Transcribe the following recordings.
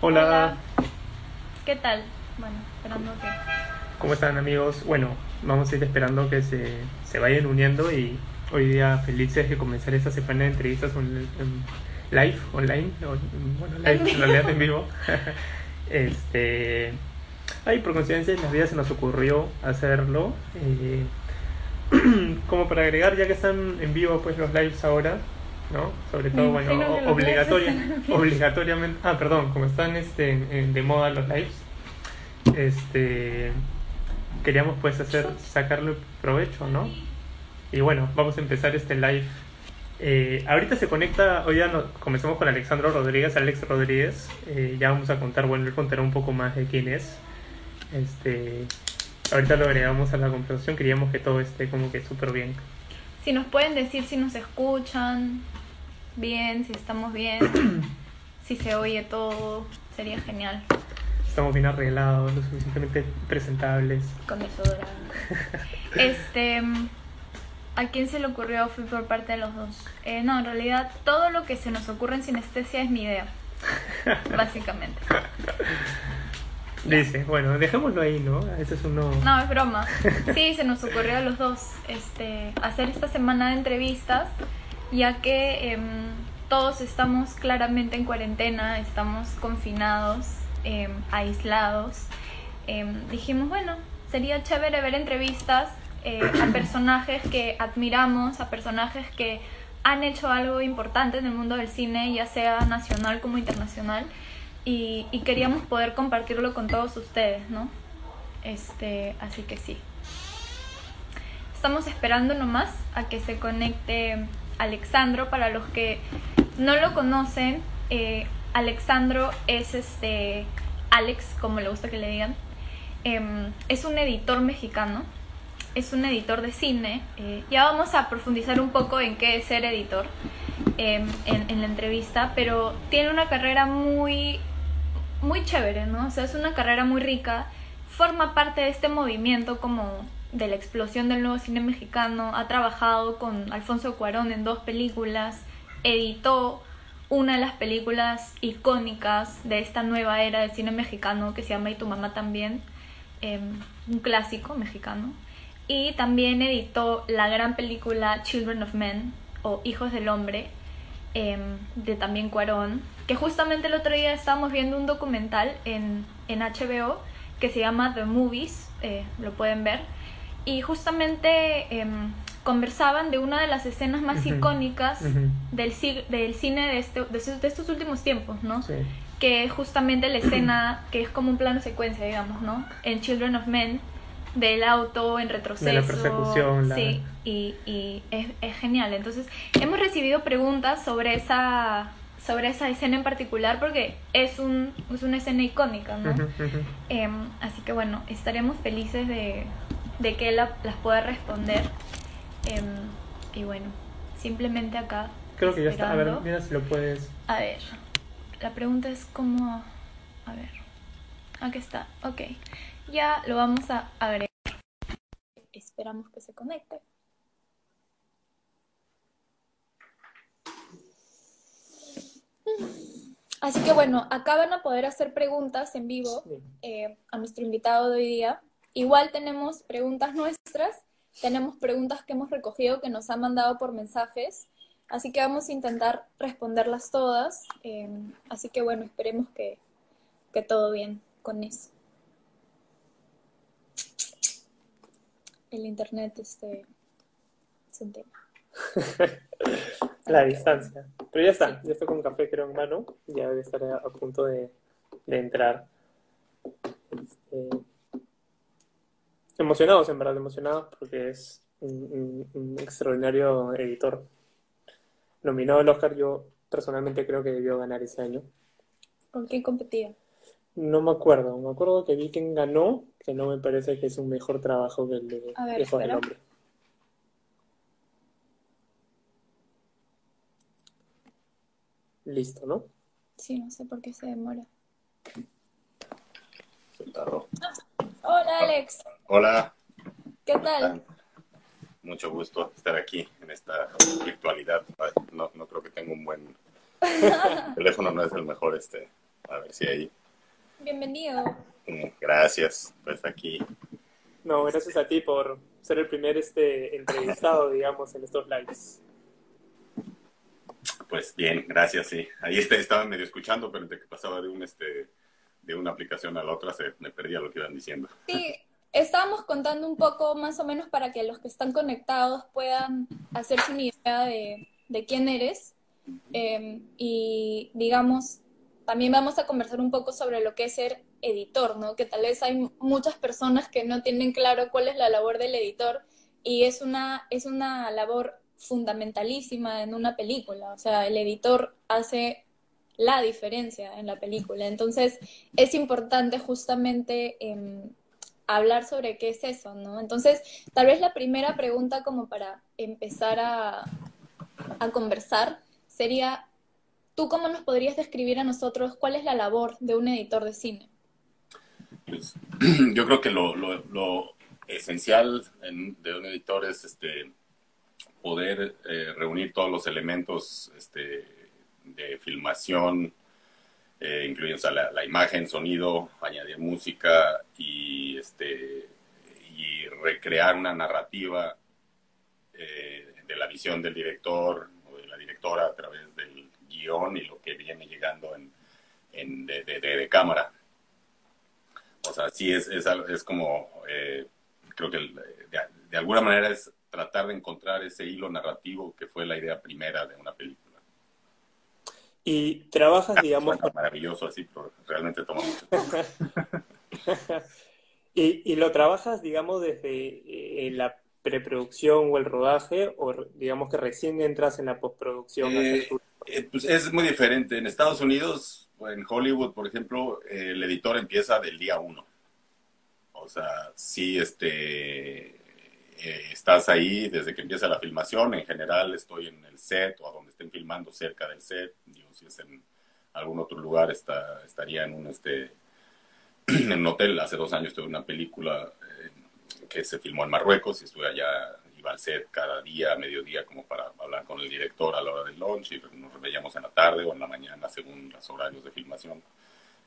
Hola. ¿Qué tal? Bueno, esperando que... ¿Cómo están amigos? Bueno, vamos a ir esperando que se, se vayan uniendo y hoy día felices de comenzar esta semana de entrevistas live, online, bueno, live, en realidad en vivo. este Ay, por coincidencia en las vidas se nos ocurrió hacerlo. Eh, como para agregar, ya que están en vivo pues los lives ahora, ¿no? Sobre todo, bueno, obligatoria, obligatoriamente. Ah, perdón, como están este, de moda los lives, este queríamos pues hacer sacarle provecho, ¿no? Y bueno, vamos a empezar este live. Eh, ahorita se conecta, hoy ya no, comenzamos con Alexandro Rodríguez, Alex Rodríguez. Eh, ya vamos a contar, bueno, él contará un poco más de quién es. Este, ahorita lo agregamos a la conversación, queríamos que todo esté como que súper bien. Si nos pueden decir si nos escuchan bien, si estamos bien, si se oye todo, sería genial. Estamos bien arreglados, lo suficientemente presentables. Con desodorante. este, ¿a quién se le ocurrió? Fui por parte de los dos. Eh, no, en realidad todo lo que se nos ocurre en sinestesia es mi idea. básicamente. Dice, bueno, dejémoslo ahí, ¿no? Ese es uno... No, es broma. Sí, se nos ocurrió a los dos este, hacer esta semana de entrevistas, ya que em, todos estamos claramente en cuarentena, estamos confinados, em, aislados. Em, dijimos, bueno, sería chévere ver entrevistas eh, a personajes que admiramos, a personajes que han hecho algo importante en el mundo del cine, ya sea nacional como internacional y, queríamos poder compartirlo con todos ustedes, ¿no? Este, así que sí. Estamos esperando nomás a que se conecte Alexandro. Para los que no lo conocen, eh, Alexandro es este Alex, como le gusta que le digan. Em, es un editor mexicano, es un editor de cine. Eh, ya vamos a profundizar un poco en qué es ser editor em, en, en, la entrevista, pero tiene una carrera muy muy chévere, ¿no? O sea, es una carrera muy rica, forma parte de este movimiento como de la explosión del nuevo cine mexicano, ha trabajado con Alfonso Cuarón en dos películas, editó una de las películas icónicas de esta nueva era del cine mexicano que se llama Y tu mamá también, em, un clásico mexicano, y también editó la gran película Children of Men o Hijos del Hombre, Em, de también Cuarón, que justamente el otro día estábamos viendo un documental en, en HBO que se llama The Movies, eh, lo pueden ver, y justamente em, conversaban de una de las escenas más icónicas del, del cine de, este, de, estos últimos tiempos, ¿no? Que es justamente la escena que es como un plano secuencia, digamos, ¿no? En Children of Men, del auto en retroceso. De la persecución. Sí, y, y es, es, genial. Entonces, hemos recibido preguntas sobre esa sobre esa escena en particular porque es, un, es una escena icónica, ¿no? Em, así que bueno, estaremos felices de, de que él las pueda responder. Em, y bueno, simplemente acá. Creo que ya está. A ver, mira si lo puedes. A ver, la pregunta es cómo. A ver. Aquí está, ok ya lo vamos a agregar. Esperamos que se conecte. Así que bueno, acá van a poder hacer preguntas en vivo eh, a nuestro invitado de hoy día. Igual tenemos preguntas nuestras, tenemos preguntas que hemos recogido que nos han mandado por mensajes, así que vamos a intentar responderlas todas. Eh, así que bueno, esperemos que, que todo bien con eso. El internet este, es un tema. la distancia. Pero ya está, ya estoy con café creo en mano, ya debe estar a, punto de, entrar. Este, emocionados, en verdad, emocionados porque es un, extraordinario editor. Nominado al Oscar, yo personalmente creo que debió ganar ese año. ¿Con quién competía? No me acuerdo, me acuerdo que vi quién ganó, que no me parece que es un mejor trabajo que el de ver, Hijos del. Hombre. Listo, ¿no? Sí, no sé por qué se demora. Se tardó. Hola, Alex. Hola, ¿Qué tal? mucho gusto estar aquí en esta virtualidad. No, no creo que tenga un buen teléfono, no es el mejor este. A ver si ahí. Bienvenido. Gracias, pues aquí. No, gracias a ti por ser el primer este entrevistado, digamos, en estos lives. Pues bien, gracias, sí. Ahí este, estaba medio escuchando, pero entre que pasaba de un este de una aplicación a la otra se me perdía lo que iban diciendo. Sí, estábamos contando un poco más o menos para que los que están conectados puedan hacerse una idea de, de quién eres. Eh, y digamos, también vamos a conversar un poco sobre lo que es ser editor, ¿no? Que tal vez hay muchas personas que no tienen claro cuál es la labor del editor y es una, es una labor fundamentalísima en una película. O sea, el editor hace la diferencia en la película. Entonces, es importante justamente em, hablar sobre qué es eso, ¿no? Entonces, tal vez la primera pregunta como para empezar a, a conversar sería, ¿tú cómo nos podrías describir a nosotros cuál es la labor de un editor de cine? Pues, yo creo que lo, esencial en- de un editor es este poder eh, reunir todos los elementos este, de filmación, eh, incluyendo la, imagen, sonido, añadir música y, este, recrear una narrativa eh, de la visión del director o de la directora a través del guion y lo que viene llegando en, en- de, de- de- de cámara. O sea, sí es, es, como, eh, creo que de, alguna manera es tratar de encontrar ese hilo narrativo que fue la idea primera de una película. Y trabajas, digamos, Suena maravilloso así, pero realmente toma mucho tiempo. y, y lo trabajas, digamos, desde eh, la preproducción o el rodaje, o digamos que recién entras en la postproducción. Eh, tu- Eh, pues es muy diferente. En Estados Unidos, en Hollywood, por ejemplo, el editor empieza del día uno. O sea, si este, eh, estás ahí desde que empieza la filmación, en general estoy en el set o a donde estén filmando cerca del set. Digo, si es en algún otro lugar, está, estaría en un, este, en un hotel. Hace dos años tuve una película eh, que se filmó en Marruecos y estuve allá, al set cada día, a mediodía, como para hablar con el director a la hora del lunch y nos veíamos en la tarde o en la mañana según los horarios de filmación.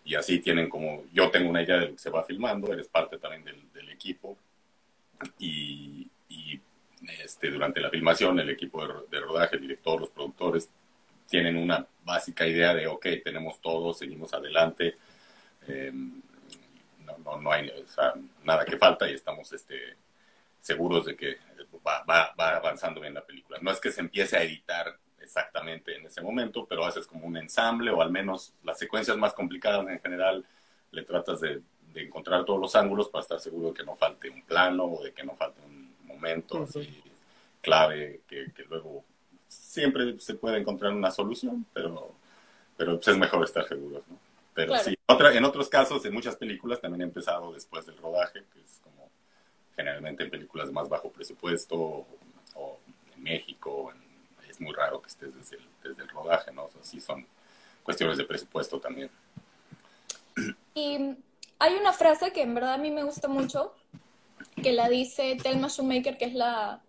Y así tienen como, yo tengo una idea de lo que se va filmando, eres parte también del, del equipo y, y, este, durante la filmación el equipo de, de rodaje, el director, los productores, tienen una básica idea de, ok, tenemos todo, seguimos adelante, eh, no, no, no hay o sea, nada que falta y estamos este, seguros de que va, va, va avanzando bien la película. No es que se empiece a editar exactamente en ese momento, pero haces como un ensamble o al menos las secuencias más complicadas en general le tratas de, de encontrar todos los ángulos para estar seguro de que no falte un plano o de que no falte un momento Ujú. así clave que, que luego siempre se puede encontrar una solución, pero, pero pues es mejor estar seguros, ¿no? Pero Claro. sí, otra, en otros casos, en muchas películas también he empezado después del rodaje, que es como generalmente en películas más bajo presupuesto o, o en México, en- es muy raro que estés desde el, desde el rodaje, ¿no? O sea, sí son cuestiones de presupuesto también. Y hay una frase que en verdad a mí me gusta mucho, que la dice Thelma Shoemaker, que es la,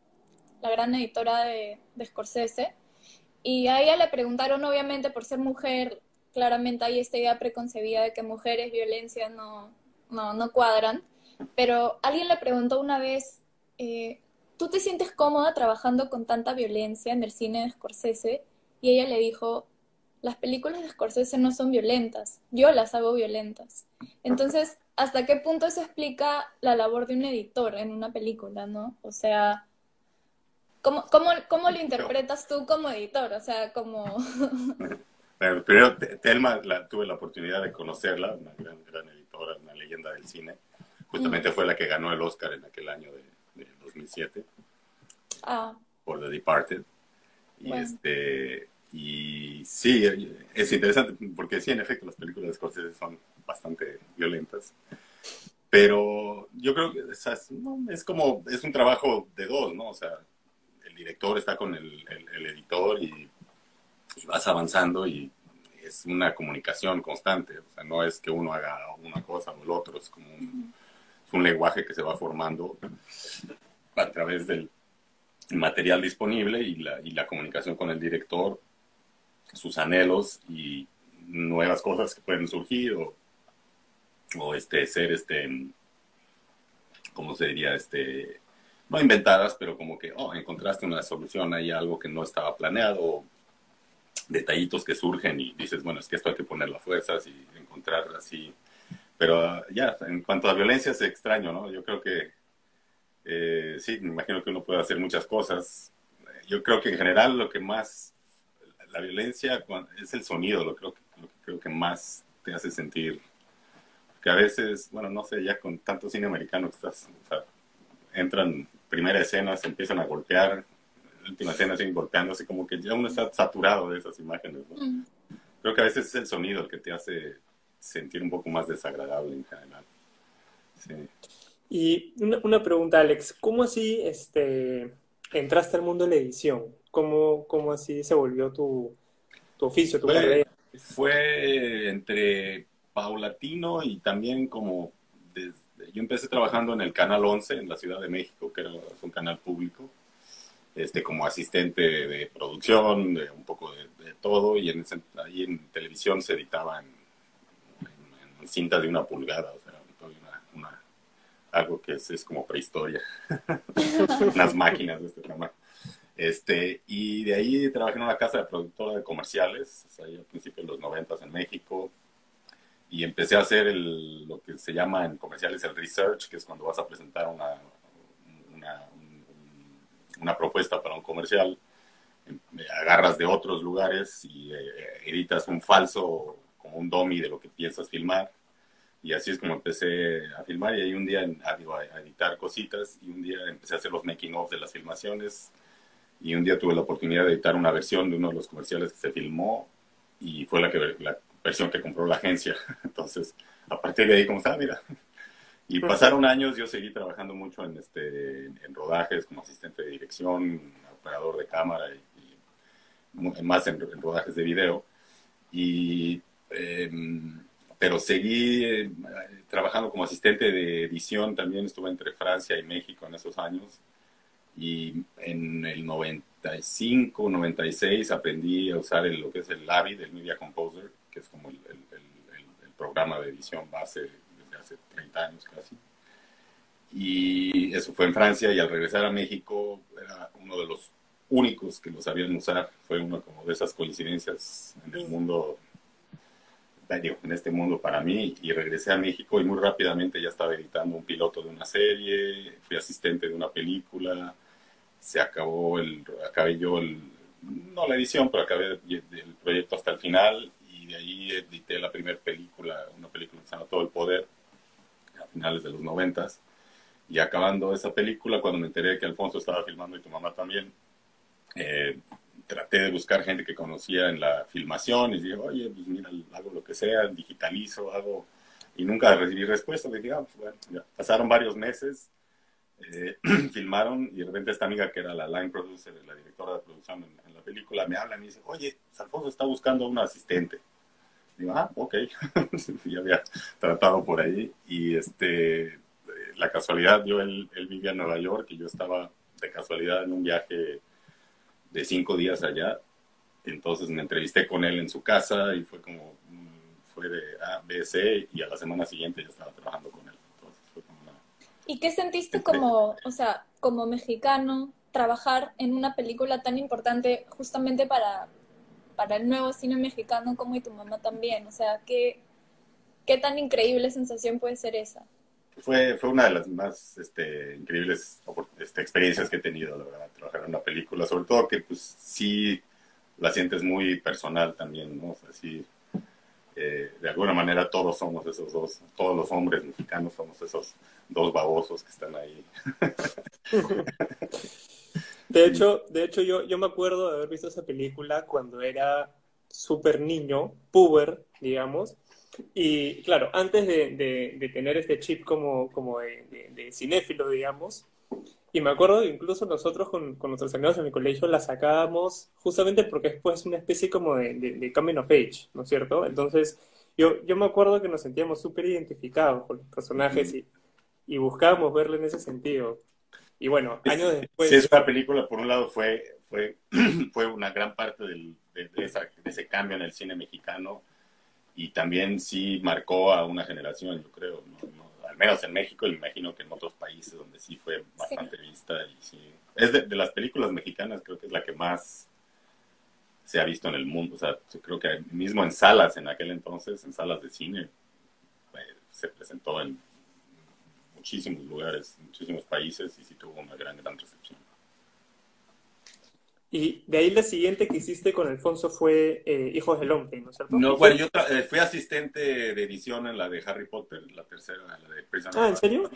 la gran editora de, de Scorsese. Y a ella le preguntaron, obviamente, por ser mujer, claramente hay esta idea preconcebida de que mujeres, violencia no, no, no cuadran. Pero alguien le preguntó una vez, eh, ¿tú te sientes cómoda trabajando con tanta violencia en el cine de Scorsese? Y ella le dijo, las películas de Scorsese no son violentas, yo las hago violentas. Entonces, ¿hasta qué punto eso explica la labor de un editor en una película, no? O sea, ¿cómo, cómo, cómo lo interpretas tú como editor? O sea, como... Primero, Te- Thelma, la, tuve la oportunidad de conocerla, una gran, gran editora, una leyenda del cine. Justamente fue la que ganó el Oscar en aquel año de, de 2007. Ah, por The Departed. Y Bueno. este y sí, es interesante porque sí, en efecto, las películas de Scorsese son bastante violentas. Pero yo creo que es como, es un trabajo de dos, ¿no? O sea, el director está con el, el, editor y, vas avanzando y es una comunicación constante. O sea, no es que uno haga una cosa o el otro, es como un, un lenguaje que se va formando a través del material disponible y la, y la comunicación con el director, sus anhelos y nuevas cosas que pueden surgir o este, ser, este, ¿cómo se diría? Este, no inventadas, pero como que, oh, encontraste una solución, hay algo que no estaba planeado, detallitos que surgen y dices, bueno, es que esto hay que poner las fuerzas y encontrar así. Pero ah, ya, en cuanto a violencia es extraño, ¿no? Yo creo que, eh, sí, me imagino que uno puede hacer muchas cosas. Yo creo que en general lo que más, la violencia es el sonido, lo creo, lo que creo que más te hace sentir que a veces, bueno, no sé, ya con tanto cine americano que estás, o sea, entran primera escena, se empiezan a golpear, última escena siguen golpeando, así como que ya uno está saturado de esas imágenes. ¿no? Mm. Creo que a veces es el sonido el que te hace sentir un poco más desagradable en general. Sí. Y una, una, pregunta, Alex, ¿cómo así este, entraste al mundo de la edición? ¿Cómo, cómo así se volvió tu, tu oficio, tu carrera? Fue entre paulatino y también como desde, yo empecé trabajando en el Canal 11 en la Ciudad de México, que era un canal público, este, como asistente de producción, de un poco de, todo, y en, ahí en televisión se editaba en, cinta de una pulgada, o sea, una, algo que es, como prehistoria, unas máquinas de este tamaño. Este, y de ahí trabajé en una casa de productora de comerciales, ahí a principios de los 90 en México, y empecé a hacer el, lo que se llama en comerciales el research, que es cuando vas a presentar una, una, una propuesta para un comercial, em, agarras de otros lugares y eh, editas un falso, como un dummy de lo que piensas filmar. Y así es como empecé a filmar y ahí un día a, a editar cositas y un día empecé a hacer los making of de las filmaciones y un día tuve la oportunidad de editar una versión de uno de los comerciales que se filmó y fue la que la, versión que compró la agencia. Entonces, a partir de ahí, como está, mira. Y pasaron años, yo seguí trabajando mucho en, este, en rodajes como asistente de dirección, operador de cámara y, más en, rodajes de video. Y, em, pero seguí eh, trabajando como asistente de edición, también estuve entre Francia y México en esos años. Y en el 95, 96 aprendí a usar lo que es el Avid, el Media Composer, que es como el, programa de edición base desde hace 30 años casi. Y eso fue en Francia y al regresar a México era uno de los únicos que lo sabían usar. Fue una como de esas coincidencias en el mundo, en este mundo para mí. Y regresé a México y muy rápidamente ya estaba editando un piloto de una serie, fui asistente de una película, se acabó el, acabé yo el, no la edición, pero acabé el proyecto hasta el final de ahí edité la primera película, una película que se llama Todo el Poder, a finales de los noventas. Y acabando esa película, cuando me enteré que Alfonso estaba filmando y tu mamá también, eh, traté de buscar gente que conocía en la filmación y dije, oye, pues mira, hago lo que sea, digitalizo, hago... Y nunca recibí respuesta. Dije, ah, pues bueno, Pasaron varios meses, eh, filmaron y de repente esta amiga que era la line producer, la directora de producción en, la película, me habla y me dice, oye, Alfonso está buscando un asistente ah, ok, ya había tratado por ahí. Y este, la casualidad, yo, él, vivía en Nueva York y yo estaba de casualidad en un viaje de cinco días allá. Entonces me entrevisté con él en su casa y fue como, mm, fue de A, B, C y a la semana siguiente ya estaba trabajando con él. ¿Y qué sentiste como, o sea, como mexicano, trabajar en una película tan importante justamente para, para el nuevo cine mexicano como y tu mamá también. O sea, ¿qué, qué tan increíble sensación puede ser esa? Fue, fue una de las más este, increíbles este, experiencias que he tenido, la verdad, trabajar en una película, sobre todo que pues sí la sientes muy personal también, ¿no? O sea, sí, eh, de alguna manera todos somos esos dos, todos los hombres mexicanos somos esos dos babosos que están ahí. De hecho, de hecho yo, yo me acuerdo de haber visto esa película cuando era súper niño, puber, digamos, y claro, antes de, de, tener este chip como, como de, de, cinéfilo, digamos, y me acuerdo incluso nosotros con, con, nuestros amigos en el colegio la sacábamos justamente porque es pues una especie como de, de, coming of age, ¿no es cierto? Entonces, yo, yo me acuerdo que nos sentíamos súper identificados con los personajes y, y buscábamos verlo en ese sentido. Y bueno, años después... Sí, esa película, por un lado, fue, fue, fue una gran parte del, de, ese cambio en el cine mexicano y también sí marcó a una generación, yo creo, al menos en México, y me imagino que en otros países donde sí fue bastante vista. Y sí, es de, las películas mexicanas, creo que es la que más se ha visto en el mundo. O sea, creo que mismo en salas en aquel entonces, en salas de cine, pues, se presentó en muchísimos lugares, muchísimos países y sí tuvo una gran, gran recepción. Y de ahí la siguiente que hiciste con Alfonso fue eh, Hijos del Hombre, ¿no es cierto? No, bueno, yo eh, fui asistente de edición en la de Harry Potter, la tercera, la de Prison Ah, ¿en serio?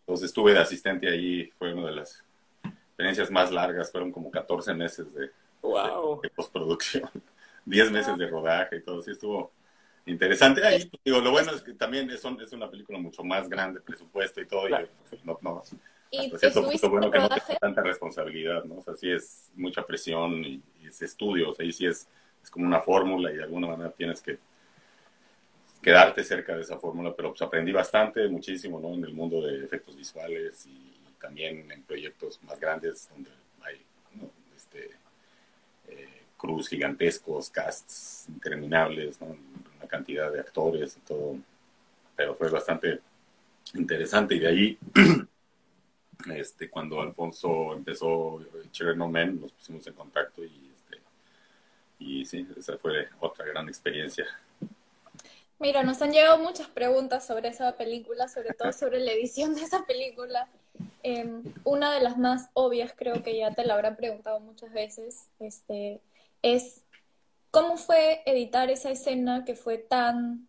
Entonces estuve de asistente ahí, fue una de las experiencias más largas, fueron como 14 meses de, wow. de, postproducción, 10 meses de rodaje y todo, sí estuvo interesante. Ahí, digo, lo bueno es que también es, es una película mucho más grande, presupuesto y todo, y no, no, y cierto punto, bueno que no tenga tanta responsabilidad, ¿no? O sea, sí es mucha presión y, es estudio, o sea, ahí sí es, es como una fórmula y de alguna manera tienes que quedarte cerca de esa fórmula, pero pues aprendí bastante, muchísimo, ¿no? En el mundo de efectos visuales y también en proyectos más grandes donde hay, ¿no? Este, eh, cruz gigantescos, casts interminables, ¿no? Una cantidad de actores y todo, pero fue bastante interesante y de ahí Este, cuando Alfonso empezó Cherno Men, nos pusimos en contacto y, este, y sí, esa fue otra gran experiencia. Mira, nos han llegado muchas preguntas sobre esa película, sobre todo sobre la edición de esa película. Em, una de las más obvias, creo que ya te la habrán preguntado muchas veces, este, es cómo fue editar esa escena que fue tan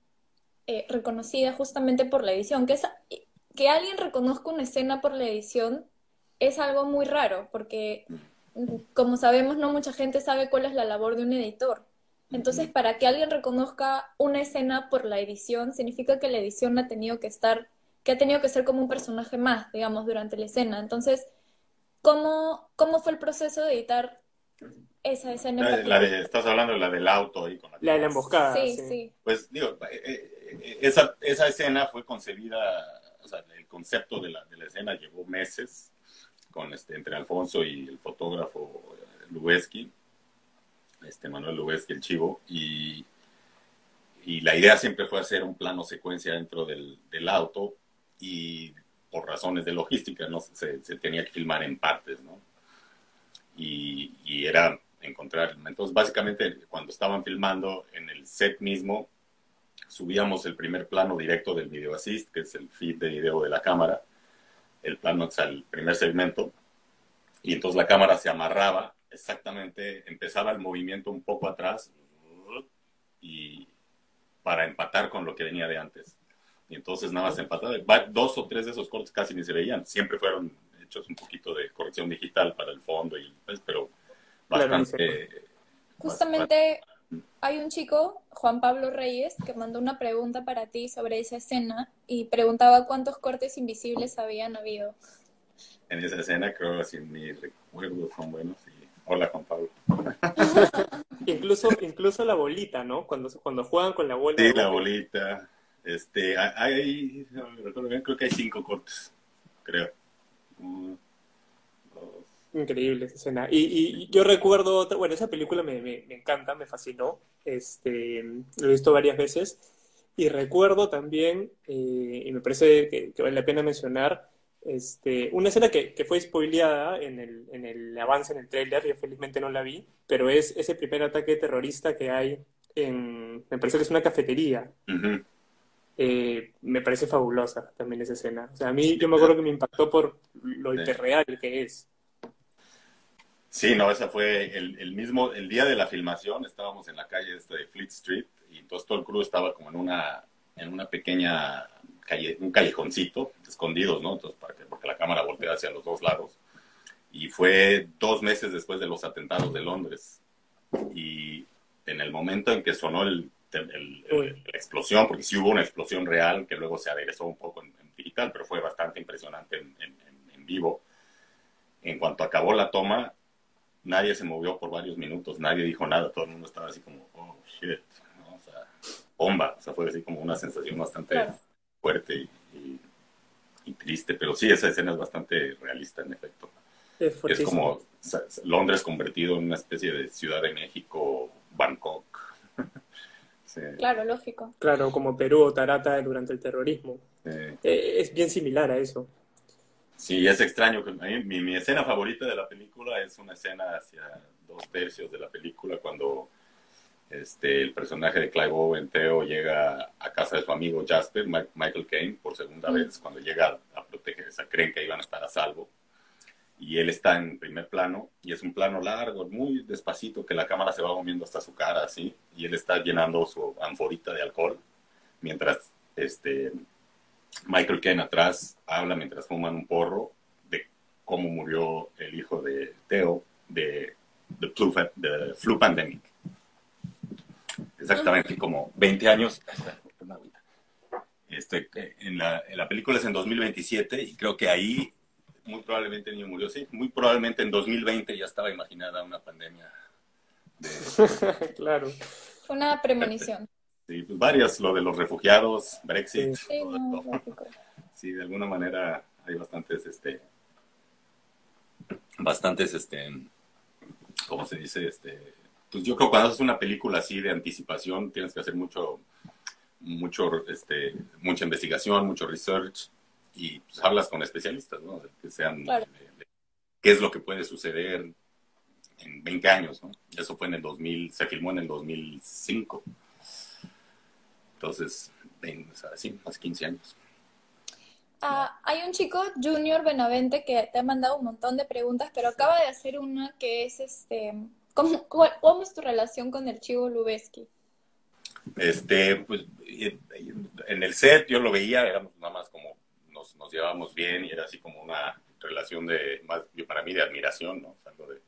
eh, reconocida justamente por la edición, que esa, que alguien reconozca una escena por la edición es algo muy raro, porque como sabemos, no mucha gente sabe cuál es la labor de un editor. Entonces, para que alguien reconozca una escena por la edición, significa que la edición ha tenido que estar, que ha tenido que ser como un personaje más, digamos, durante la escena. Entonces, ¿cómo, cómo fue el proceso de editar esa escena? La, estás hablando de la del auto y con la, la de la emboscada. Sí, sí. Pues digo, eh, eh, esa, esa escena fue concebida sea, el concepto de la, de la escena llevó meses con este, entre Alfonso y el fotógrafo eh, Lubeski, este Manuel Lubeski, el chivo, y, y la idea siempre fue hacer un plano secuencia dentro del, del auto y por razones de logística, ¿no? Se, se, tenía que filmar en partes, ¿no? Y, y, era encontrar, entonces básicamente cuando estaban filmando en el set mismo, subíamos el primer plano directo del video assist, que es el feed de video de la cámara, el plano, o sea, el primer segmento, y entonces la cámara se amarraba exactamente, empezaba el movimiento un poco atrás y para empatar con lo que venía de antes. Y entonces nada más empataba. Dos o tres de esos cortes casi ni se veían. Siempre fueron hechos un poquito de corrección digital para el fondo, y, pues, pero bastante... Justamente hay un chico, Juan Pablo Reyes, que mandó una pregunta para ti sobre esa escena y preguntaba cuántos cortes invisibles habían habido. En esa escena creo que si mi recuerdo son buenos. Hola Juan Pablo. incluso, incluso la bolita, ¿no? Cuando, cuando juegan con la bolita. Sí, la bolita. Este, hay, creo que hay cinco cortes, creo. Increíble esa escena. Y, y, yo recuerdo, otra, bueno, esa película me, me, encanta, me fascinó. Este, lo he visto varias veces. Y recuerdo también, eh, y me parece que, vale la pena mencionar, este, una escena que, que, fue spoileada en el, en el avance en el trailer, yo felizmente no la vi, pero es ese primer ataque terrorista que hay en, me parece que es una cafetería. Eh, me parece fabulosa también esa escena. O sea, a mí yo me acuerdo que me impactó por lo hiperreal que es. Sí, no, esa fue el, el, mismo, el día de la filmación, estábamos en la calle esta de Fleet Street y entonces todo el crew estaba como en una, en una pequeña calle, un callejoncito, escondidos, ¿no? Entonces, para que, porque la cámara voltea hacia los dos lados. Y fue dos meses después de los atentados de Londres. Y en el momento en que sonó el, la explosión, porque sí hubo una explosión real que luego se aderezó un poco en, digital, pero fue bastante impresionante en, en, vivo. En cuanto acabó la toma, nadie se movió por varios minutos, nadie dijo nada, todo el mundo estaba así como, oh, shit, o sea, bomba, o sea, fue así como una sensación bastante fuerte y, triste, pero sí, esa escena es bastante realista en efecto. Es, como Londres convertido en una especie de Ciudad de México, Bangkok. Claro, lógico. Claro, como Perú o Tarata durante el terrorismo. Eh, es bien similar a eso. Sí, es extraño. Mi, mi, escena favorita de la película es una escena hacia dos tercios de la película cuando este, el personaje de Clive Owen, Theo, llega a casa de su amigo Jasper, Michael Caine, por segunda vez, cuando llega a proteger, o sea, creen que iban a estar a salvo. Y él está en primer plano, y es un plano largo, muy despacito, que la cámara se va moviendo hasta su cara, así, y él está llenando su anforita de alcohol, mientras este, Michael Ken atrás habla mientras fuman un porro de cómo murió el hijo de Theo de, de, flu, de flu pandemic. Exactamente, como 20 años. Este, en, la, en la película es en 2027 y creo que ahí muy probablemente el niño murió, sí. Muy probablemente en 2020 ya estaba imaginada una pandemia. claro. Fue una premonición. Sí, pues varias, lo de los refugiados, Brexit. Sí, de alguna manera hay bastantes, este, bastantes, este, ¿cómo se dice? Este, pues yo creo que cuando haces una película así de anticipación tienes que hacer mucho, mucho, este, mucha investigación, mucho research y pues hablas con especialistas, ¿no? Que sean, qué es lo que puede suceder en 20 años, ¿no? Eso fue en el 2000, se filmó en el 2005. Entonces, así, más 15 años. Ah, hay un chico, Junior Benavente, que te ha mandado un montón de preguntas, pero acaba de hacer una que es, este, ¿cómo, cómo es tu relación con el Chivo Lubeski? Este, pues, en el set yo lo veía, éramos nada más como, nos, nos llevábamos bien y era así como una relación de, más, para mí, de admiración, ¿no? algo de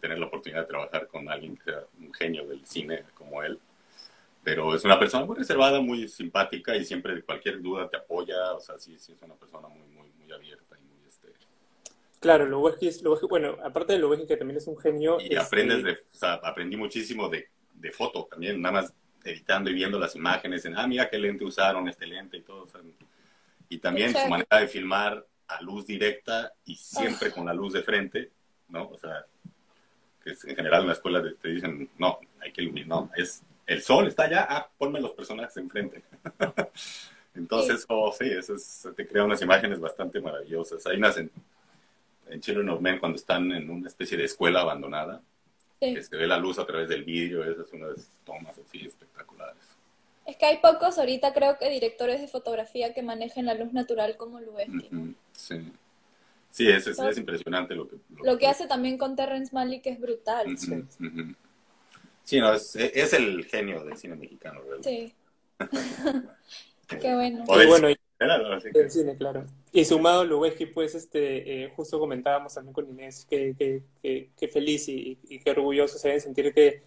tener la oportunidad de trabajar con alguien que sea un genio del cine como él pero es una persona muy reservada, muy simpática y siempre de cualquier duda te apoya, o sea, sí, sí es una persona muy, muy, muy abierta y muy, este... Claro, lo es, lo bueno, aparte de lo que también es un genio... Y aprendes de, o sea, aprendí muchísimo de, de foto también, nada más editando y viendo las imágenes, en, ah, mira qué lente usaron, este lente y todo, y también su manera de filmar a luz directa y siempre con la luz de frente, ¿no? O sea, que en general en la escuela te, dicen, no, hay que iluminar, no, es el sol está allá, ah, ponme los personajes enfrente. Entonces, oh, sí, eso te crea unas imágenes bastante maravillosas. Hay unas en, Children of Men cuando están en una especie de escuela abandonada, que se ve la luz a través del vidrio, esas son unas tomas así espectaculares. Es que hay pocos ahorita, creo que directores de fotografía que manejen la luz natural como Lubeski. Sí. Sí, es, es, impresionante lo que... Lo, que, hace también con Terrence Malick es brutal. Sí, no, es, es el genio del cine mexicano, ¿verdad? Sí. Qué bueno. O bueno, y, cine, claro. Y sumado Lubeski, pues, este, eh, justo comentábamos también con Inés que, que, que, feliz y, y, qué orgulloso se deben sentir que,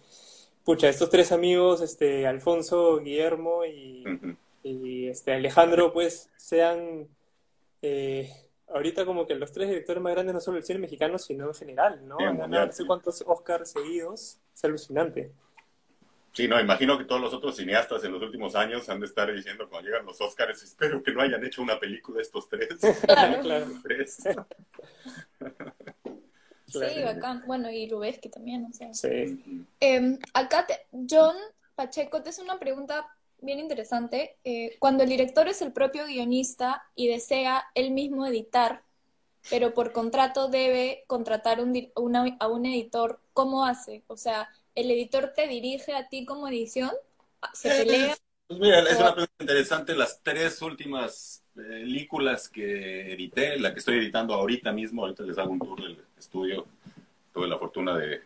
pucha, estos tres amigos, este, Alfonso, Guillermo y, y este, Alejandro, pues, sean eh, ahorita como que los tres directores más grandes no solo del cine mexicano, sino en general, ¿no? no sé cuántos Oscars seguidos, es alucinante. Sí, no, imagino que todos los otros cineastas en los últimos años han de estar diciendo cuando llegan los Oscars, espero que no hayan hecho una película estos tres. Claro, claro. Sí, bacán. Bueno, y Lubeski también, o sea. Sí. Eh, acá, te, John Pacheco, te hace una pregunta bien interesante. Eh, cuando el director es el propio guionista y desea él mismo editar, pero por contrato debe contratar un, a un editor, ¿cómo hace? O sea, ¿el editor te dirige a ti como edición? ¿Se pelea? Pues mira, es una pregunta interesante. Las tres últimas películas que edité, la que estoy editando ahorita mismo, ahorita les hago un tour del estudio. Tuve la fortuna de,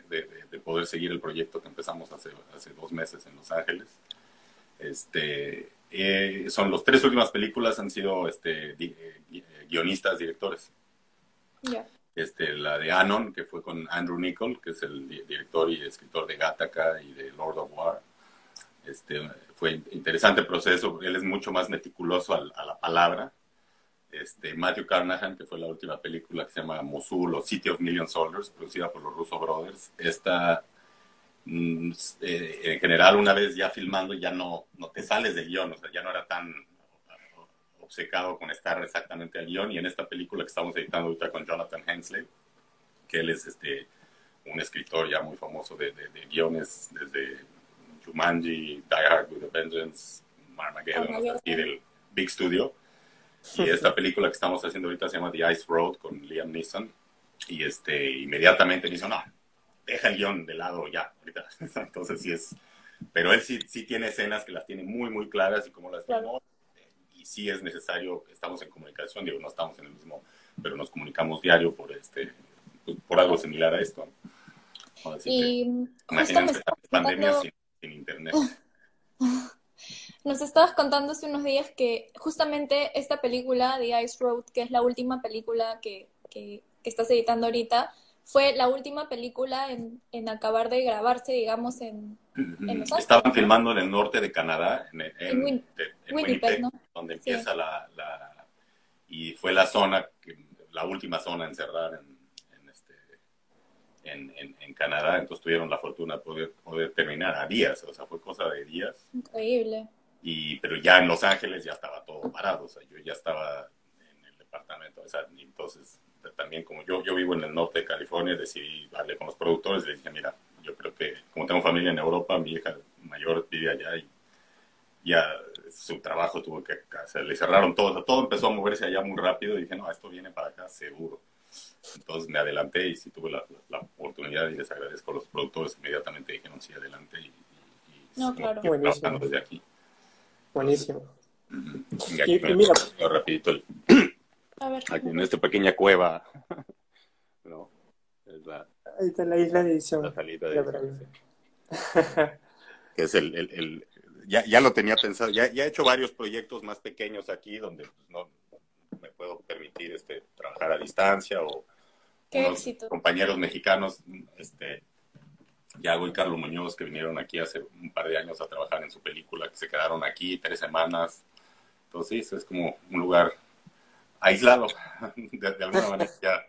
poder seguir el proyecto que empezamos hace, hace dos meses en Los Ángeles. Este, eh, son las tres últimas películas han sido este, eh, guionistas, directores. Este, la de Anon, que fue con Andrew Nichol, que es el director y escritor de Gattaca y de Lord of War. Este, fue interesante proceso, él es mucho más meticuloso a, la palabra. Este, Matthew Carnahan, que fue la última película que se llama Mosul o City of Million Soldiers, producida por los Russo Brothers. Esta, mm, eh, en general, una vez ya filmando, ya no, no te sales del guion, o sea, ya no era tan obcecado con estar exactamente al guion. Y en esta película que estamos editando ahorita con Jonathan Hensley, que él es este, un escritor ya muy famoso de, de, de guiones desde Jumanji, Die Hard with a Vengeance, Armageddon, así del Big Studio. Y esta película que estamos haciendo ahorita se llama The Ice Road con Liam Neeson. Y este, inmediatamente me dice, no, deja el guion de lado ya, ahorita. Entonces sí es... Pero él sí, sí tiene escenas que las tiene muy, muy claras y como las claro. Y sí es necesario, estamos en comunicación, digo, no estamos en el mismo, pero nos comunicamos diario por, este, pues, por algo similar a esto. y imagínense pandemia sin internet. Nos estabas contando hace unos días que justamente esta película, The Ice Road, que es la última película que, que, estás editando ahorita, fue la última película en, en acabar de grabarse, digamos, en, Estaban filmando en el norte de Canadá, en, en, Winnipeg, ¿no? donde empieza la, la, Y fue la zona, la última zona en cerrar en, en, Canadá, entonces tuvieron la fortuna de poder, poder terminar a días, o sea, fue cosa de días. Increíble. Y, pero ya en Los Ángeles ya estaba todo parado, o sea, yo ya estaba en el departamento, o sea, entonces también como yo, yo vivo en el norte de California, decidí hablar con los productores y les dije, mira, yo creo que como tengo familia en Europa, mi hija mayor vive allá y ya su trabajo tuvo que, o le cerraron todo, o sea, todo empezó a moverse allá muy rápido y dije, no, esto viene para acá seguro. Entonces me adelanté y sí tuve la, la, oportunidad y les agradezco a los productores. Inmediatamente dijeron sí, adelante y, y, no, claro. Buenísimo. desde aquí. Buenísimo. Y, y, mira, rapidito el, a ver, aquí en esta pequeña cueva. ¿no? Es la, Ahí está la isla de edición. La salida de edición. que es el, el, el ya, ya, lo tenía pensado, ya, ya, he hecho varios proyectos más pequeños aquí donde pues, no, me puedo permitir este, trabajar a distancia o compañeros mexicanos, este, Yago y Carlos Muñoz, que vinieron aquí hace un par de años a trabajar en su película, que se quedaron aquí tres semanas. Entonces es como un lugar aislado, de, alguna manera ya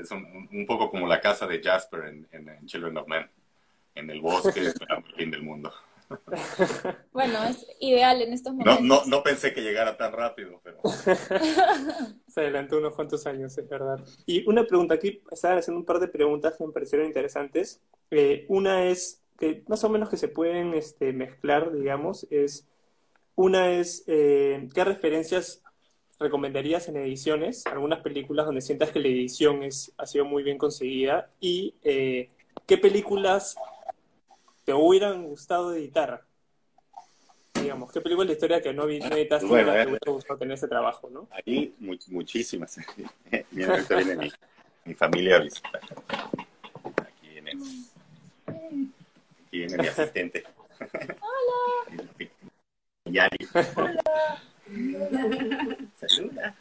es un, un, poco como la casa de Jasper en, en, Children of Men, en el bosque, esperando el fin del mundo. Bueno, es ideal en estos momentos. No, no, no pensé que llegara tan rápido, pero... Se adelantó unos cuantos años, es verdad. Y una pregunta, aquí estaban haciendo un par de preguntas que me parecieron interesantes. Eh, una es, que más o menos que se pueden este, mezclar, digamos, es... Una es, eh, ¿qué referencias recomendarías en ediciones? Algunas películas donde sientas que la edición es, ha sido muy bien conseguida. Y, eh, ¿qué películas te hubieran gustado editar? Digamos, ¿qué película de la historia que no, editaste bueno, te hubiera gustado tener ese trabajo, no? Ahí muchísimas. Mira, ahorita viene mi, mi familia a visitar. Aquí viene, aquí viene mi asistente. Hola. Yari. Hola. Saluda.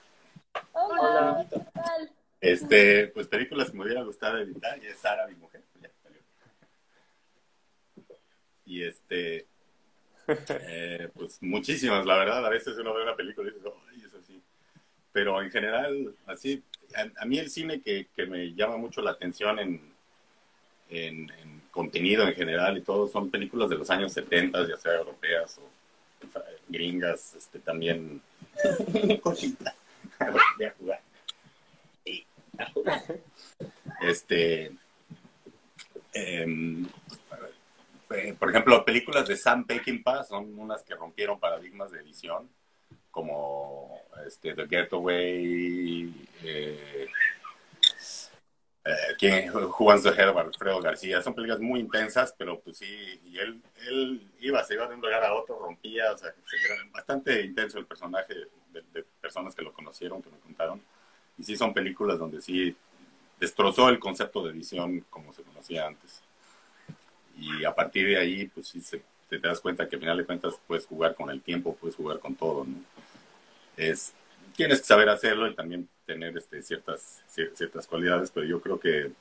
Hola. ¿Qué tal? Este, pues películas que me hubiera gustado editar y es Sara, mi mujer. Y este, eh, pues muchísimas, la verdad. A veces uno ve una película y dice, ay, es así. Pero en general, así, a, a mí el cine que, que, me llama mucho la atención en, en, en, contenido en general y todo son películas de los años 70, ya sea europeas o gringas, este, también. Cosita. Voy a jugar. Y a jugar. Este. Eh, eh, por ejemplo, películas de Sam Peckinpah son unas que rompieron paradigmas de edición, como este, The Getaway, eh, eh, Who to Head Alfredo García. Son películas muy intensas, pero pues sí, y él, iba, se iba de un lugar a otro, rompía, o sea, era bastante intenso el personaje de, personas que lo conocieron, que me contaron. Y sí son películas donde sí destrozó el concepto de edición como se conocía antes y a partir de ahí, pues sí, se, te, das cuenta que al final de cuentas puedes jugar con el tiempo, puedes jugar con todo, ¿no? Es, tienes que saber hacerlo y también tener este, ciertas, ciertas cualidades, pero yo creo que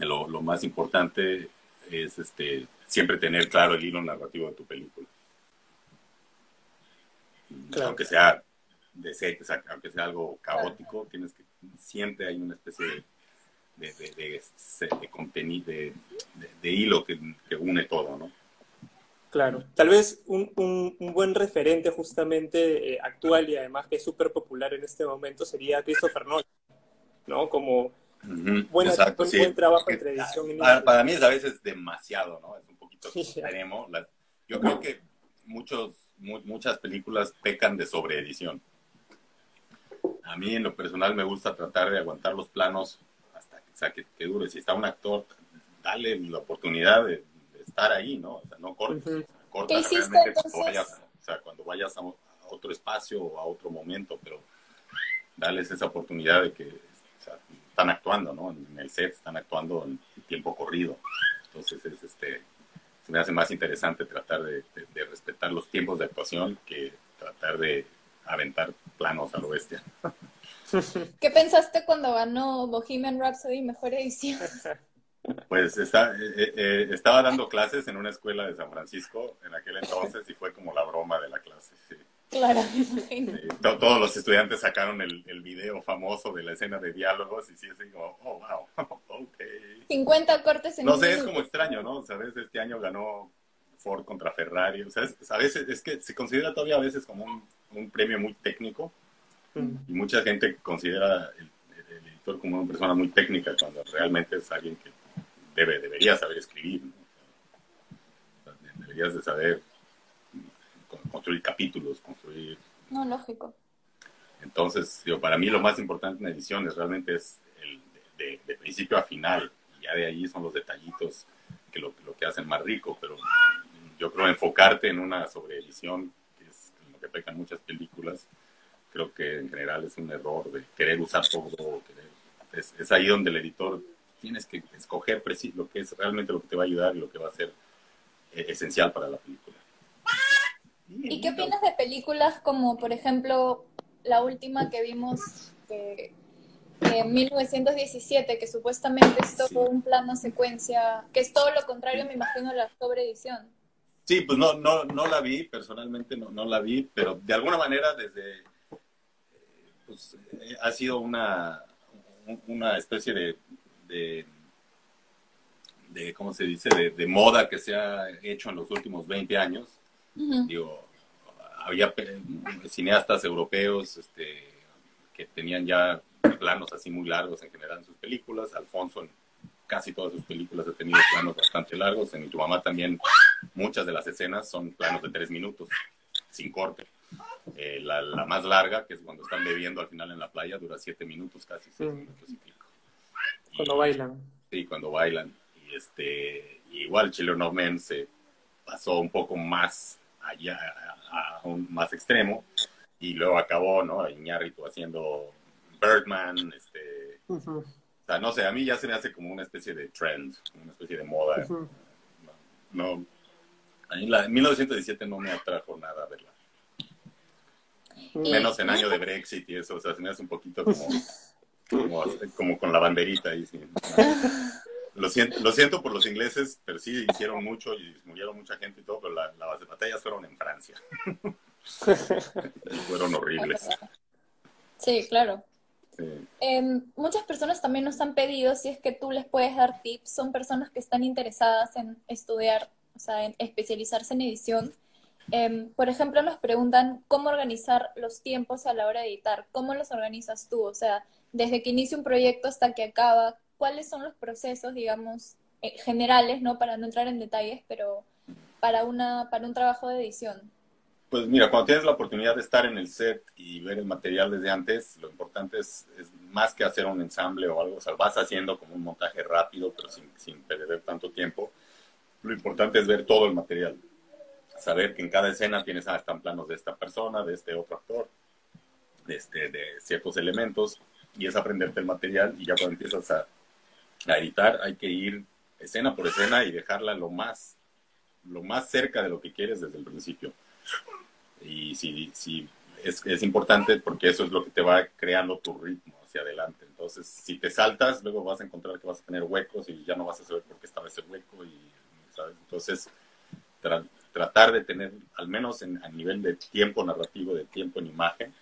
lo, lo más importante es este, siempre tener claro el hilo narrativo de tu película. Aunque sea de aunque sea algo caótico, tienes que siempre hay una especie de, de, de, de contenido, de, hilo que, que, une todo, ¿no? Claro, tal vez un, un, un buen referente justamente eh, actual y además que es súper popular en este momento sería Christopher Nolan, ¿no? Como buen, trabajo entre edición y... Para, para, mí es a veces demasiado, ¿no? Es un poquito extremo. yo creo que muchos, muchas películas pecan de sobreedición. A mí en lo personal me gusta tratar de aguantar los planos hasta que, o sea, que, dure. Si está un actor, dale la oportunidad de, estar ahí, ¿no? O sea, no cortes. Corta realmente cuando vayas, o sea, cuando vayas a, otro espacio o a otro momento, pero dales esa oportunidad de que o sea, están actuando, ¿no? En el set están actuando en tiempo corrido. Entonces, es, este, se me hace más interesante tratar de, de respetar los tiempos de actuación que tratar de aventar planos a lo bestia. ¿Qué pensaste cuando ganó Bohemian Rhapsody Mejor Edición? Pues está, eh, eh, eh, estaba dando clases en una escuela de San Francisco en aquel entonces y fue como la broma de la clase. Claro, todos los estudiantes sacaron el, el, video famoso de la escena de diálogos y sí, así como, oh, wow, ok. 50 cortes en No sé, es como extraño, ¿no? Sabes, este año ganó Ford contra Ferrari, o sea, a veces es que se considera todavía a veces como un, un premio muy técnico y mucha gente considera el, editor como una persona muy técnica cuando realmente es alguien que debe, debería saber escribir. deberías de saber construir capítulos, construir... No, lógico. Entonces, para mí lo más importante en ediciones realmente es el de, principio a final. Y ya de ahí son los detallitos que lo, lo que hacen más rico. Pero yo creo enfocarte en una sobreedición, que es lo que pecan muchas películas, creo que en general es un error de querer usar todo. es, ahí donde el editor tienes que escoger lo que es realmente lo que te va a ayudar y lo que va a ser eh, esencial para la película. ¿Y qué opinas de películas como, por ejemplo, la última que vimos, que, en 1917, que supuestamente es todo un plano secuencia, que es todo lo contrario, me imagino, a la sobreedición? Sí, pues no, no, no la vi, personalmente no, no la vi, pero de alguna manera desde pues, eh, ha sido una, una especie de, de, ¿cómo se dice?, de, moda que se ha hecho en los últimos 20 años. Digo, había cineastas europeos este, que tenían ya planos así muy largos en general en sus películas. Alfonso en casi todas sus películas ha tenido planos bastante largos. En Tu Mamá también muchas de las escenas son planos de tres minutos, sin corte. Eh, la, la, más larga, que es cuando están bebiendo al final en la playa, dura siete minutos casi, seis minutos y pico. Cuando bailan. Sí, cuando bailan. Y este, igual Children of Men se pasó un poco más allá, a, un más extremo, y luego acabó, ¿no? Iñárritu haciendo Birdman, este... O sea, no sé, a mí ya se me hace como una especie de trend, una especie de moda. No, a mí la, en 1917 no me atrajo nada verla. Menos en año de Brexit y eso, o sea, se me hace un poquito como, como, con la banderita ahí. Lo, siento, lo siento por los ingleses, pero sí hicieron mucho y murieron mucha gente y todo, pero las batallas fueron en Francia. fueron horribles. Sí, claro. Em, muchas personas también nos han pedido si es que tú les puedes dar tips. Son personas que están interesadas en estudiar, o sea, en especializarse en edición Em, por ejemplo, nos preguntan cómo organizar los tiempos a la hora de editar. ¿Cómo los organizas tú? O sea, desde que inicia un proyecto hasta que acaba, ¿cuáles son los procesos, digamos, eh, generales, ¿no? Para no entrar en detalles, pero para, una, para un trabajo de edición. Pues mira, cuando tienes la oportunidad de estar en el set y ver el material desde antes, lo importante es, más que hacer un ensamble o algo, o sea, vas haciendo como un montaje rápido, pero sin, sin perder tanto tiempo. Lo importante es ver todo el material saber que en cada escena tienes, ah, están planos de esta persona, de este otro actor, de, este, de ciertos elementos, y es aprenderte el material, y ya cuando empiezas a, editar, hay que ir escena por escena y dejarla lo más, lo más cerca de lo que quieres desde el principio. Y si, si es, es importante porque eso es lo que te va creando tu ritmo hacia adelante. Entonces, si te saltas, luego vas a encontrar que vas a tener huecos y ya no vas a saber por qué estaba ese hueco. Y, Entonces, tratar de tener, al menos en, a nivel de tiempo narrativo, de tiempo en imagen,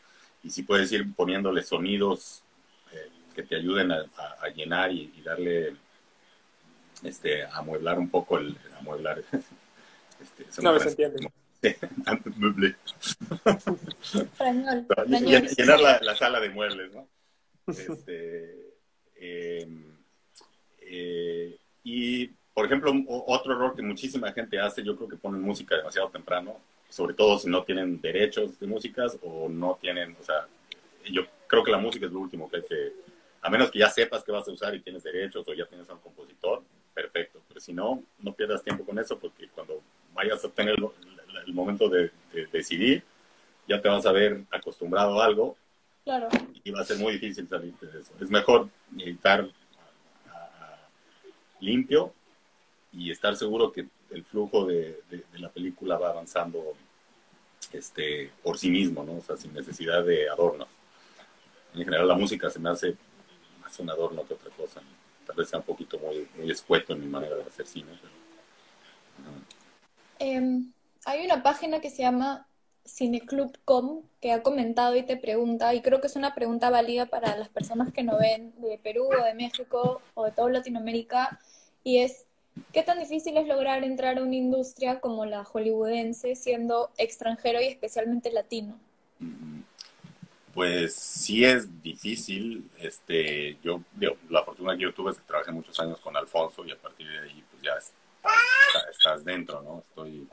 y si puedes ir poniéndole sonidos eh, que te ayuden a, llenar y, darle, este, a amueblar un poco el, amueblar. Este, no, se entiende. Llenar la, la, sala de muebles, ¿no? Este, em, eh, y, por ejemplo, otro error que muchísima gente hace, yo creo que ponen música demasiado temprano, sobre todo si no tienen derechos de músicas o no tienen, o sea, yo creo que la música es lo último que hay que, a menos que ya sepas que vas a usar y tienes derechos o ya tienes a un compositor, perfecto, pero si no, no pierdas tiempo con eso porque cuando vayas a tener el, momento de, de decidir, ya te vas a ver acostumbrado a algo Claro. Y va a ser muy difícil salir de eso. Es mejor estar limpio y estar seguro que el flujo de, la película va avanzando este, por sí mismo, ¿no? O sea, sin necesidad de adornos. En general la música se me hace más un adorno que otra cosa. Tal vez sea un poquito muy, muy escueto en mi manera de hacer cine. Em, hay una página que se llama cineclub.com que ha comentado y te pregunta, y creo que es una pregunta válida para las personas que no ven de Perú o de México o de toda Latinoamérica, y es, ¿qué tan difícil es lograr entrar a una industria como la hollywoodense siendo extranjero y especialmente latino? Pues sí es difícil. Este, yo, la fortuna que yo tuve es que trabajé muchos años con Alfonso y a partir de ahí pues ya estás dentro, ¿no? Estoy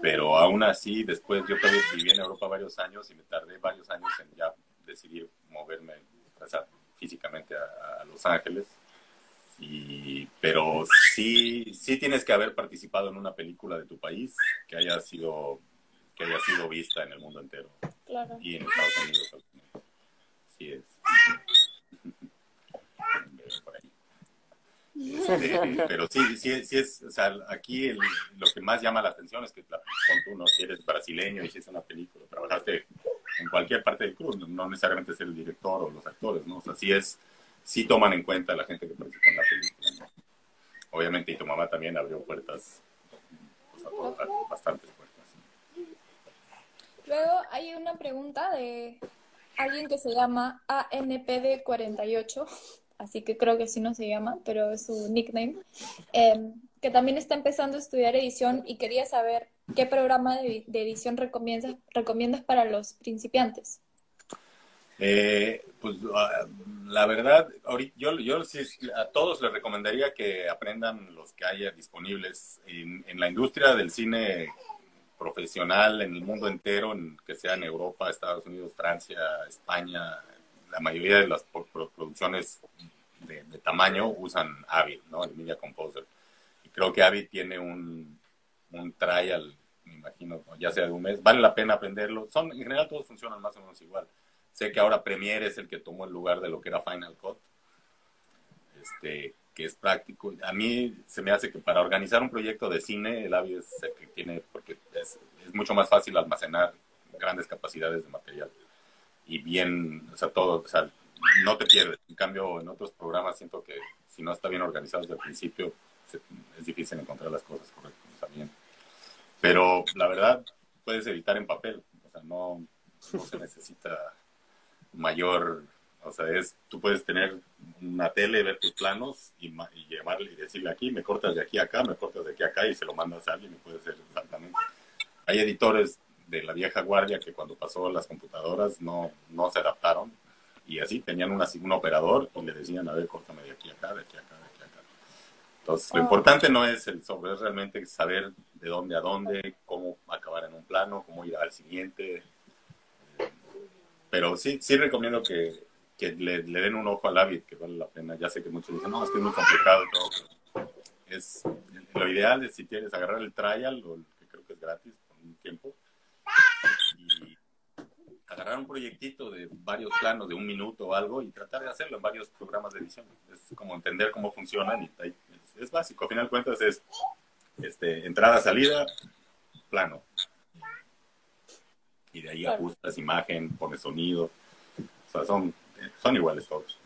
pero aún así, después yo viví en Europa varios años y me tardé varios años en ya decidir moverme físicamente a, Los Ángeles. Y, pero sí, sí tienes que haber participado en una película de tu país que haya sido, que haya sido vista en el mundo entero. Claro. Y en Estados Unidos. Sí es. Este, pero sí, sí, sí es, o sea, aquí lo que más llama la atención es que la, tú no si eres brasileño y si es una película, trabajaste en cualquier parte del club, no necesariamente ser el director o los actores, ¿no? O sea, sí es, sí toman en cuenta a la gente que participa en la película, Obviamente, y tu mamá también abrió puertas, bastantes puertas. Luego hay una pregunta de alguien que se llama ANPD48 así que creo que así no se llama, pero es su nickname, em, que también está empezando a estudiar edición y quería saber qué programa de, edición recomiendas, recomiendas para los principiantes. Eh, pues ah, la verdad, yo, yo a todos les recomendaría que aprendan los que haya disponibles en, la industria del cine profesional en el mundo entero, en, que sea en Europa, Estados Unidos, Francia, España, la mayoría de las producciones de, tamaño usan Avid, ¿no? El Media Composer. Creo que Avid tiene un, un trial, me imagino, ya sea de un mes. Vale la pena aprenderlo. Son, en general todos funcionan más o menos igual. Sé que ahora Premiere es el que tomó el lugar de lo que era Final Cut, este, que es práctico. A mí se me hace que para organizar un proyecto de cine, el Avid es el que tiene, porque es, es mucho más fácil almacenar grandes capacidades de material y bien, o sea, todo, o sea, no te pierdes. En cambio, en otros programas siento que si no está bien organizado desde el principio, es difícil encontrar las cosas correctas bien. Pero la verdad, puedes editar en papel, o sea, no se necesita mayor, o sea, es, tú puedes tener una tele, ver tus planos y, y llevarle y decirle aquí, me cortas de aquí a acá, me cortas de aquí a acá y se lo mandas a alguien y puede ser exactamente. Hay editores de la vieja guardia que cuando pasó las computadoras no, no se adaptaron y así tenían una, un operador y le decían, a ver, córtame de aquí a acá, de aquí a acá, de aquí a acá. Entonces, lo ah. importante no es el sobre, es realmente saber de dónde a dónde, cómo acabar en un plano, cómo ir al siguiente. Pero sí, sí recomiendo que, que le, den un ojo al Avid, que vale la pena. Ya sé que muchos dicen, no, es que es muy complicado todo. es, lo ideal es si quieres agarrar el trial, o que creo que es gratis por un tiempo, y agarrar un proyectito de varios planos de un minuto o algo y tratar de hacerlo en varios programas de edición. Es como entender cómo funcionan y es, básico. A final de cuentas es este, entrada, salida, plano. y de ahí ajustas imagen, pones sonido. O sea, son, son iguales todos.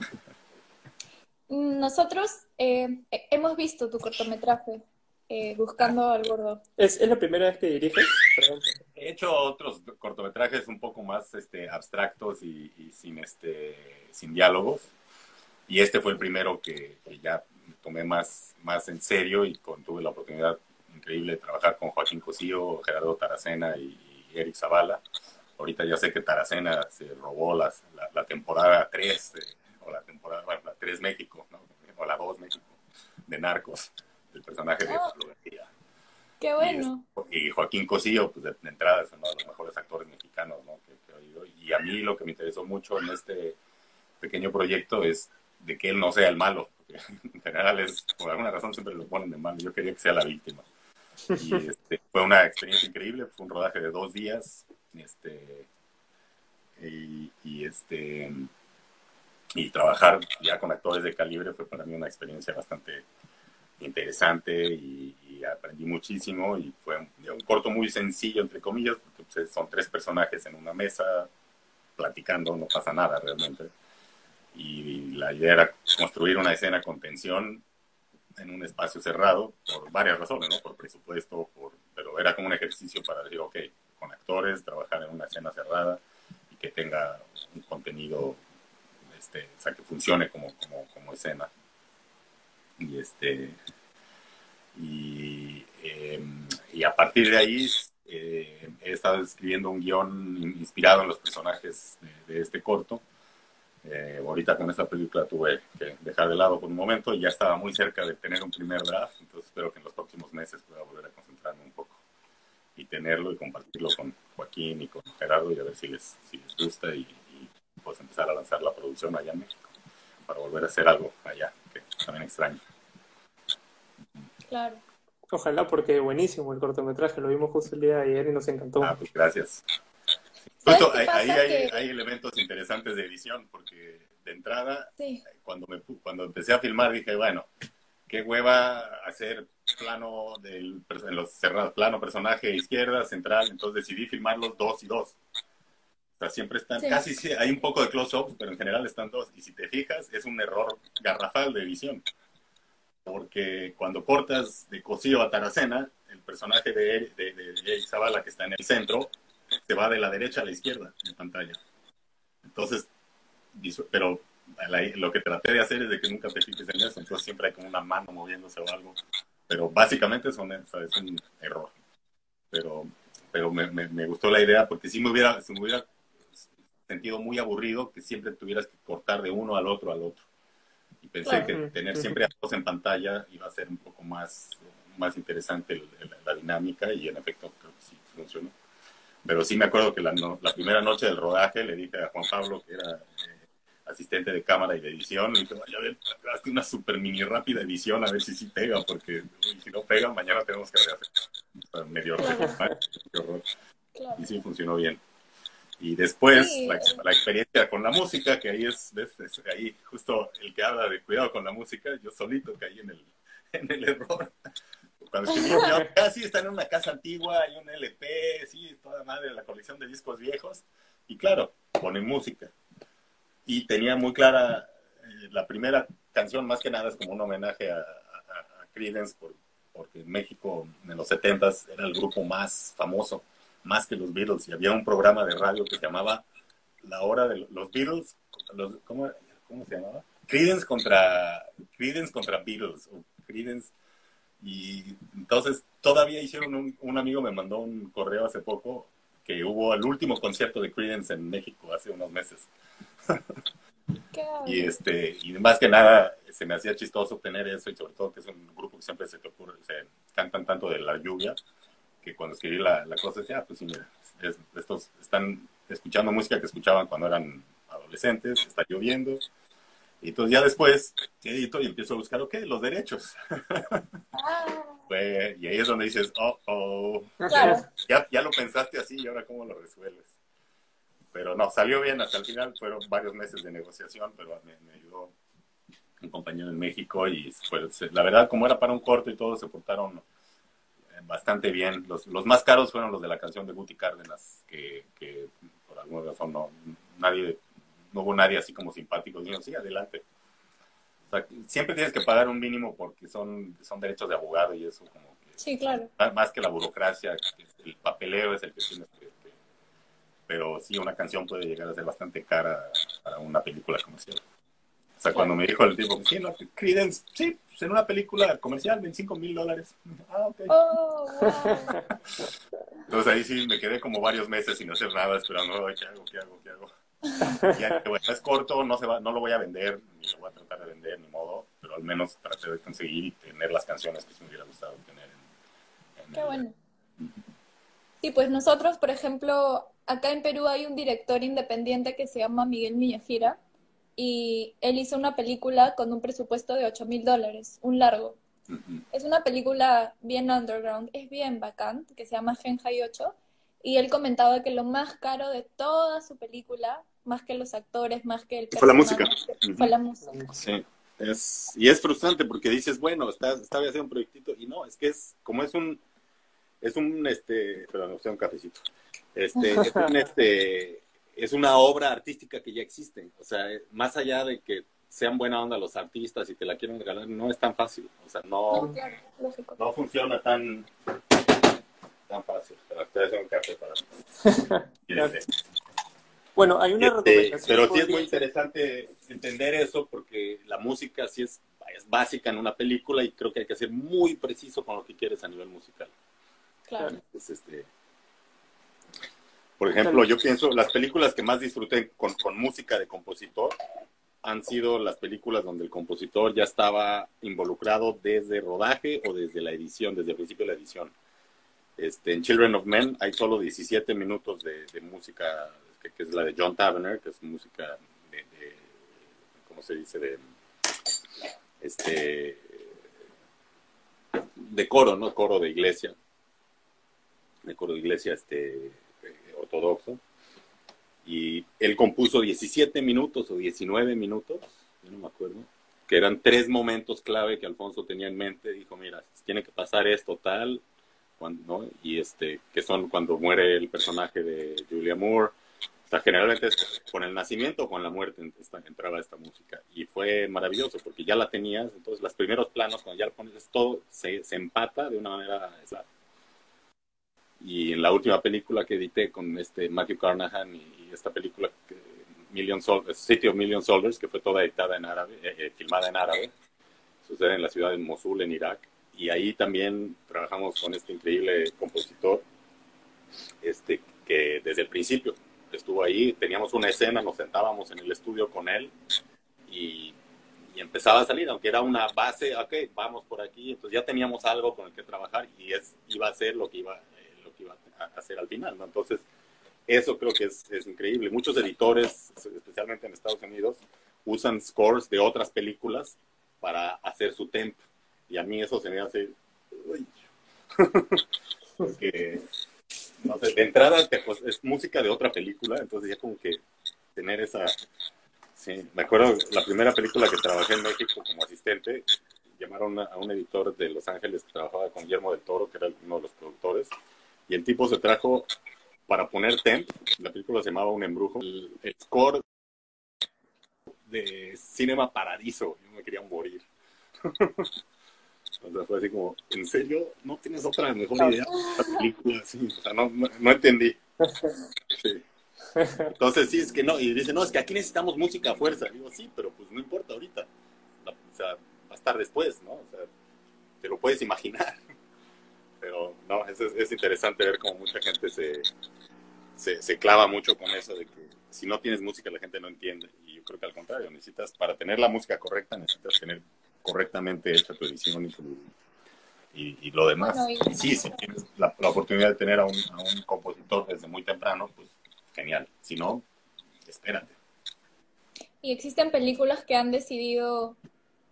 Nosotros eh, hemos visto tu cortometraje, eh, Buscando al Gordo. ¿Es, la primera vez que diriges? He hecho otros cortometrajes un poco más este, abstractos y, sin, este, sin diálogos. Y este fue el primero que, ya tomé más, más en serio y con, tuve la oportunidad increíble de trabajar con Joaquín Cosío, Gerardo Taracena y, Eric Zavala. Ahorita ya sé que Taracena se robó las, la, temporada 3, o la temporada, bueno, la 3 México, o la 2 México, de Narcos, el personaje de oh, Qué bueno. Y, Joaquín Cosío, pues de, entrada es uno de los mejores actores mexicanos ¿no? que, he oído. Y a mí lo que me interesó mucho en este pequeño proyecto es de que él no sea el malo. Porque en general es, por alguna razón siempre lo ponen de malo. Yo quería que sea la víctima. Y este, fue una experiencia increíble, fue un rodaje de dos días. Este, y, este, y trabajar ya con actores de calibre fue para mí una experiencia bastante interesante y, aprendí muchísimo y fue un, corto muy sencillo, entre comillas, porque pues, son tres personajes en una mesa platicando, no pasa nada realmente. Y la idea era construir una escena con tensión en un espacio cerrado por varias razones, ¿no? Por presupuesto, por, pero era como un ejercicio para decir, ok, con actores, trabajar en una escena cerrada y que tenga un contenido, este, o sea, que funcione como, escena. Y este, y, y a partir de ahí eh, he estado escribiendo un guion inspirado en los personajes de este corto eh, ahorita con esta película tuve que dejar de lado por un momento y ya estaba muy cerca de tener un primer draft, entonces espero que en los próximos meses pueda volver a concentrarme un poco y tenerlo y compartirlo con Joaquín y con Gerardo y a ver si les, si les gusta y, pues empezar a lanzar la producción allá en México para volver a hacer algo allá, que también extraño. Claro. Ojalá, porque buenísimo el cortometraje, lo vimos justo el día de ayer y nos encantó. Ah, pues gracias ahí hay, elementos interesantes de edición, porque de entrada, cuando, me, cuando empecé a filmar, dije, bueno, qué hueva hacer plano del en los cerrados, plano personaje izquierda, central, entonces decidí filmarlos dos y dos. O sea, siempre están, casi hay un poco de close-up, pero en general están dos. Y si te fijas, es un error garrafal de edición. Porque cuando cortas de Cosío a Taracena, el personaje de, de, de, de que está en el centro, se va de la derecha a la izquierda en pantalla. Entonces, pero lo que traté de hacer es de que nunca te fijes en eso, entonces siempre hay como una mano moviéndose o algo, pero básicamente son, es un error. Pero, pero me, me, gustó la idea porque si me hubiera, me hubiera sentido muy aburrido que siempre tuvieras que cortar de uno al otro al otro. Y pensé que tener siempre a todos en pantalla iba a ser un poco más, más interesante la dinámica y en efecto creo que sí funcionó. Pero sí me acuerdo que la, la, primera noche del rodaje le dije a Juan Pablo, que era eh, asistente de cámara y de edición, y dije, vaya a ver, hazte una super mini rápida edición a ver si sí pega, porque si no pega, mañana tenemos que rehacer. medio horror. Y sí funcionó bien. Y después, la, la, experiencia con la música, que ahí es, ves, ahí justo el que habla de cuidado con la música, yo solito caí en el, en el error cuando escribí casi está en una casa antigua, hay un LP, sí, toda madre, la colección de discos viejos. Y claro, ponen música. Y tenía muy clara, eh, la primera canción más que nada es como un homenaje a, a, Creedence, porque en México en los 70s era el grupo más famoso, más que los Beatles. Y había un programa de radio que se llamaba La Hora de los Beatles, ¿cómo, ¿cómo, se llamaba? Creedence contra, Creedence contra Beatles, o Creedence y entonces todavía hicieron un, un amigo me mandó un correo hace poco que hubo el último concierto de Creedence en México hace unos meses. Y este y más que nada se me hacía chistoso tener eso y sobre todo que es un grupo que siempre se te ocurre, se cantan tanto de la lluvia que cuando escribí la, la cosa decía, ah, pues sí, mira, estos están escuchando música que escuchaban cuando eran adolescentes, está lloviendo, y entonces ya después edito y empiezo a buscar, ok, los derechos. Ah. y ahí es donde dices, oh, oh, ya, ya lo pensaste así y ahora cómo lo resuelves. Pero no, salió bien hasta el final, fueron varios meses de negociación, pero me, ayudó un compañero en México y pues, la verdad, como era para un corto y todo, se portaron bastante bien. Los, los más caros fueron los de la canción de Guti Cárdenas, que, que por alguna razón no, nadie, no hubo nadie así como simpático. Dijeron, sí, adelante. O sea, siempre tienes que pagar un mínimo porque son, son derechos de abogado y eso como que, Sí, claro. más que la burocracia, el papeleo es el que tienes que- pero sí, una canción puede llegar a ser bastante cara para una película comercial. O sea, cuando me dijo el tipo, sí, no, Creedence, sí, pues en una película comercial, 25 mil dólares. Ah, ok. Oh, wow. Entonces ahí sí me quedé como varios meses sin hacer nada, esperando, "Ay, ¿qué hago, qué hago, qué hago? Ya, bueno, es corto, no, se va, no lo voy a vender, ni lo voy a tratar de vender, ni modo, pero al menos traté de conseguir y tener las canciones que sí me hubiera gustado tener. En, en Qué el- bueno. Sí, pues nosotros, por ejemplo, acá en Perú hay un director independiente que se llama Miguel Miyajira y él hizo una película con un presupuesto de 8 mil dólares, un largo. Es una película bien underground, es bien bacán, que se llama Genjai 8 y él comentaba que lo más caro de toda su película, más que los actores, más que el Fue la música. fue la música. Sí, es, y es frustrante porque dices, bueno, está, está hacer un proyectito y no, es que es como es un, es un, este, perdón, usted un cafecito, este, es un, este, es una obra artística que ya existe, o sea, más allá de que sean buena onda los artistas y te la quieren regalar, no es tan fácil, o sea, No, no, claro, lógico. no funciona tan, tan fácil, pero usted hace un café para... Este, Bueno, hay una Este, recomendación. pero sí es muy interesante entender eso porque la música sí es, es básica en una película y creo que hay que ser muy preciso con lo que quieres a nivel musical. Claro. Es, este, por ejemplo, yo pienso, las películas que más disfruté con, con música de compositor han sido las películas donde el compositor ya estaba involucrado desde rodaje o desde la edición, desde el principio de la edición. Este, en Children of Men hay solo 17 minutos de, de música, que, que es la de John Tavener, que es música de, de ¿cómo se dice? De, este, de coro, ¿no? Coro de iglesia, de coro de iglesia este, ortodoxo. Y él compuso 17 minutos o 19 minutos, yo no me acuerdo, que eran tres momentos clave que Alfonso tenía en mente. Dijo, mira, tiene que pasar esto tal, y este, que son cuando muere el personaje de Julia Moore. O sea, generalmente es con el nacimiento o con la muerte entraba esta música. Y fue maravilloso porque ya la tenías, entonces los primeros planos, cuando ya lo pones, todo se, se empata de una manera exacta. Y en la última película que edité con este Matthew Carnahan y, esta película que, Million Sol City of Million Soldiers, que fue toda editada en árabe, eh, eh, filmada en árabe, sucede en la ciudad de Mosul, en Irak. Y ahí también trabajamos con este increíble compositor, este, que desde el principio estuvo ahí, teníamos una escena, nos sentábamos en el estudio con él y, y empezaba a salir, aunque era una base, ok, vamos por aquí, entonces ya teníamos algo con el que trabajar y es, iba a ser lo que iba, eh, lo que iba a hacer al final, ¿no? Entonces, eso creo que es, es increíble. Muchos editores, especialmente en Estados Unidos, usan scores de otras películas para hacer su temp. Y a mí eso se me hace... uy. Porque, no sé, de entrada pues, es música de otra película, entonces ya como que tener esa... Sí, me acuerdo la primera película que trabajé en México como asistente, llamaron a un editor de Los Ángeles que trabajaba con Guillermo del Toro, que era uno de los productores, y el tipo se trajo para poner temp, la película se llamaba Un embrujo, el, el score de Cinema Paradiso, yo me quería morir. O sea, fue así como, ¿en serio? ¿No tienes otra mejor idea? La película, sí, o sea, no, no, no entendí. Sí. Entonces, sí, es que no, y dice, no, es que aquí necesitamos música a fuerza. Digo, sí, pero pues no importa ahorita. O sea, va a estar después, ¿no? O sea, te lo puedes imaginar. Pero no, es, es interesante ver cómo mucha gente se, se, se clava mucho con eso de que si no tienes música la gente no entiende. Y yo creo que al contrario, necesitas, para tener la música correcta, necesitas tener correctamente hecha tu edición y, tu- y, y lo demás. Y sí, si tienes la, la oportunidad de tener a un, a un compositor desde muy temprano, pues genial. Si no, espérate. Y existen películas que han decidido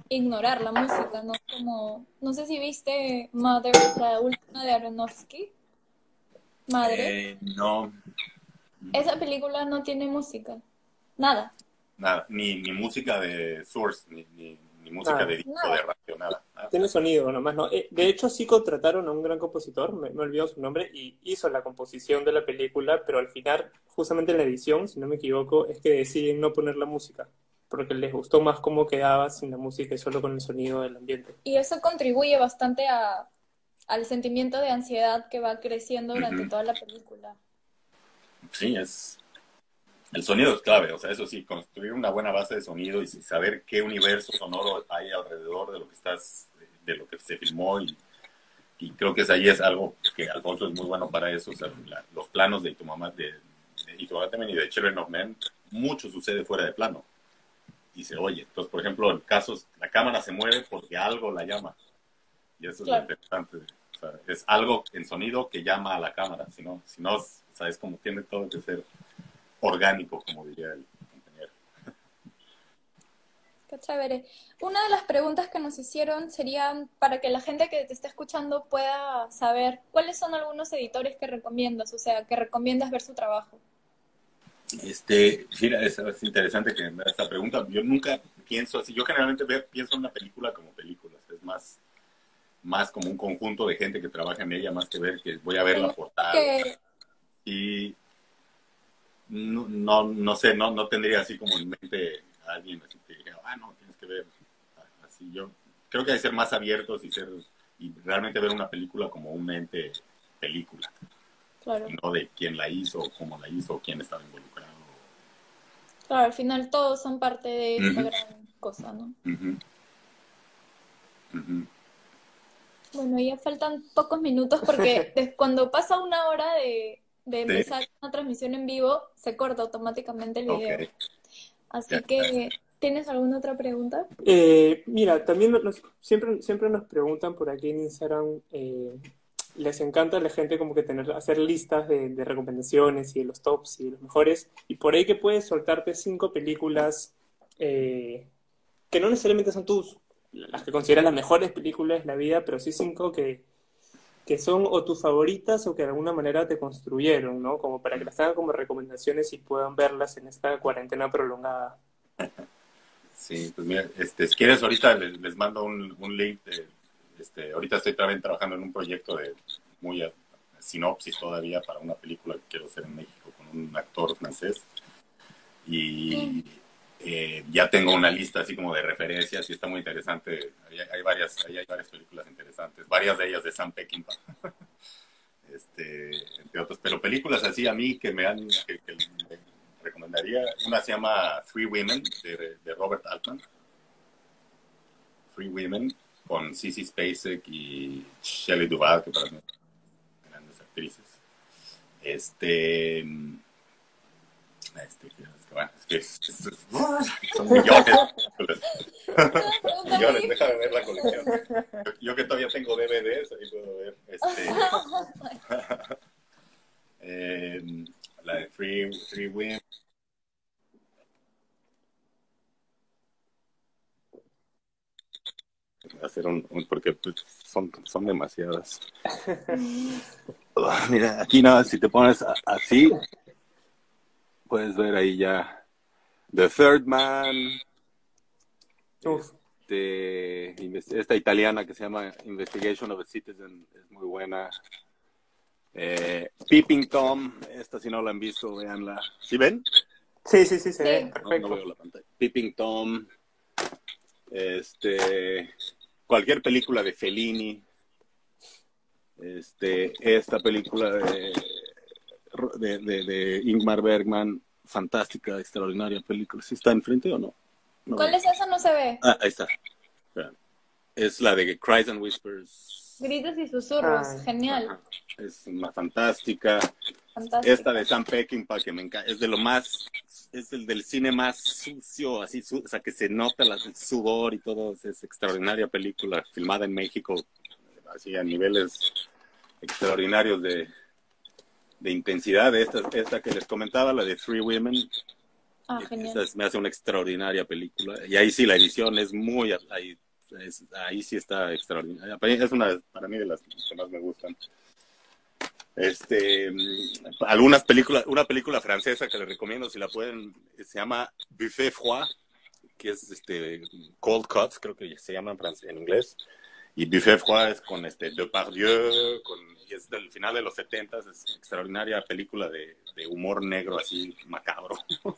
ignorar la música, ¿no? Como, no sé si viste Mother, la última de Aronofsky. Madre. Eh, no, Esa película no tiene música. Nada. nada, ni, ni música de Source, ni, ni, ni música de disco, Nada. de radio, nada. nada. Tiene sonido nomás, ¿no? Eh, de hecho, sí contrataron a un gran compositor, me, me olvidó su nombre, y hizo la composición de la película, pero al final, justamente en la edición, si no me equivoco, es que deciden no poner la música, porque les gustó más cómo quedaba sin la música y solo con el sonido del ambiente. Y eso contribuye bastante a, al sentimiento de ansiedad que va creciendo durante Ujú. toda la película. Sí, es. El sonido es clave, o sea, eso sí, construir una buena base de sonido y saber qué universo sonoro hay alrededor de lo que estás, de lo que se filmó y, y creo que es ahí es algo que Alfonso es muy bueno para eso, o sea, la- los planos de tu mamá, de, de y tu mamá también y de Children of Men, mucho sucede fuera de plano y se oye. Entonces, por ejemplo, en casos, la cámara se mueve porque algo la llama y eso Claro. es lo interesante. O sea, es algo en sonido que llama a la cámara, si no, si no, o sea, es como tiene todo que ser orgánico, como diría el compañero. Qué chévere. Una de las preguntas que nos hicieron sería para que la gente que te está escuchando pueda saber cuáles son algunos editores que recomiendas, o sea, que recomiendas ver su trabajo. Este, mira, es, es interesante que me hagas esta pregunta. Yo nunca pienso así. Yo generalmente pienso en una película como películas. Es más, más como un conjunto de gente que trabaja en ella, más que ver que voy a ver la portada. Y no, no, no sé, no, no tendría así como en mente a alguien así que diga, ah, no, tienes que ver así. Yo creo que hay que ser más abiertos y ser y realmente ver una película como un ente película, claro, y no de quién la hizo, cómo la hizo, quién estaba involucrado. claro, al final todos son parte de esta Ujú. gran cosa, ¿no? Bueno, ya faltan pocos minutos porque cuando pasa una hora de, de empezar una transmisión en vivo, se corta automáticamente el video. Así Ya. que, ¿tienes alguna otra pregunta? Eh, mira, también nos, siempre, siempre nos preguntan por aquí en Instagram, eh, les encanta a la gente como que tener, hacer listas de, de recomendaciones y de los tops y de los mejores, y por ahí que puedes soltarte cinco películas eh, que no necesariamente son tus, las que consideras las mejores películas de la vida, pero sí cinco que, que son o tus favoritas o que de alguna manera te construyeron, ¿no? Como para que las tengan como recomendaciones y puedan verlas en esta cuarentena prolongada. Sí, pues mira, este, si quieres ahorita les, les mando un, un link. De, este, ahorita estoy también trabajando en un proyecto de muy a- sinopsis todavía para una película que quiero hacer en México con un actor francés. Y eh, ya tengo una lista así como de referencias y está muy interesante. Hay, hay varias, ahí hay varias películas interesantes, varias de ellas de Sam Peckinpah. Este, entre otras, pero películas así a mí que me han, que, que me recomendaría, una se llama Three Women de, de Robert Altman. Three Women con Cissy Spacek y Shelley Duvall, que para mí son grandes actrices. Este, este, que- bueno, es que es- son millones de millones, déjame ver la colección. Yo, yo que todavía tengo DVDs, ahí puedo ver. Este, eh, la de Three, Three Women. Hacer un, un- porque pues, son, son demasiadas. Ah, Mira, aquí nada, si te pones así, puedes ver ahí ya The Third Man, Uf. inves- esta italiana que se llama Investigation of a Citizen, es muy buena. Eh, Peeping Tom, esta si no la han visto, véanla. ¿Sí ven? Sí, sí, sí, se Sí. ve, No, perfecto. no veo la pantalla. Peeping Tom. Este. Cualquier película de Fellini. Este. Esta película de, de, de, de Ingmar Bergman. Fantástica, extraordinaria película. ¿Sí está enfrente o no? No ¿Cuál es esa? No se ve. Ah, ahí está. Espera. Es la de Cries and Whispers. Gritos y susurros. Ah, Genial. Ajá. Es una fantástica. Fantástico. Esta de Sam Peckinpah que me encanta, es de lo más, es el del cine más sucio, así, su- o sea, que se nota la- el sudor y todo, es extraordinaria película, filmada en México, así a niveles extraordinarios de, de intensidad. Esta, esta que les comentaba, la de Three Women, Ah, es- me hace una extraordinaria película. Y ahí sí, la edición es muy, ahí, es- ahí sí está extraordinaria. Es una, para mí, de las que más me gustan. Este, algunas películas, una película francesa que les recomiendo si la pueden, se llama Buffet Froid, que es este cold cuts, creo que se llama en, en inglés. Y Buffet Froid es con este Depardieu, con, y es del final de los 70 es extraordinaria película de, de humor negro así macabro.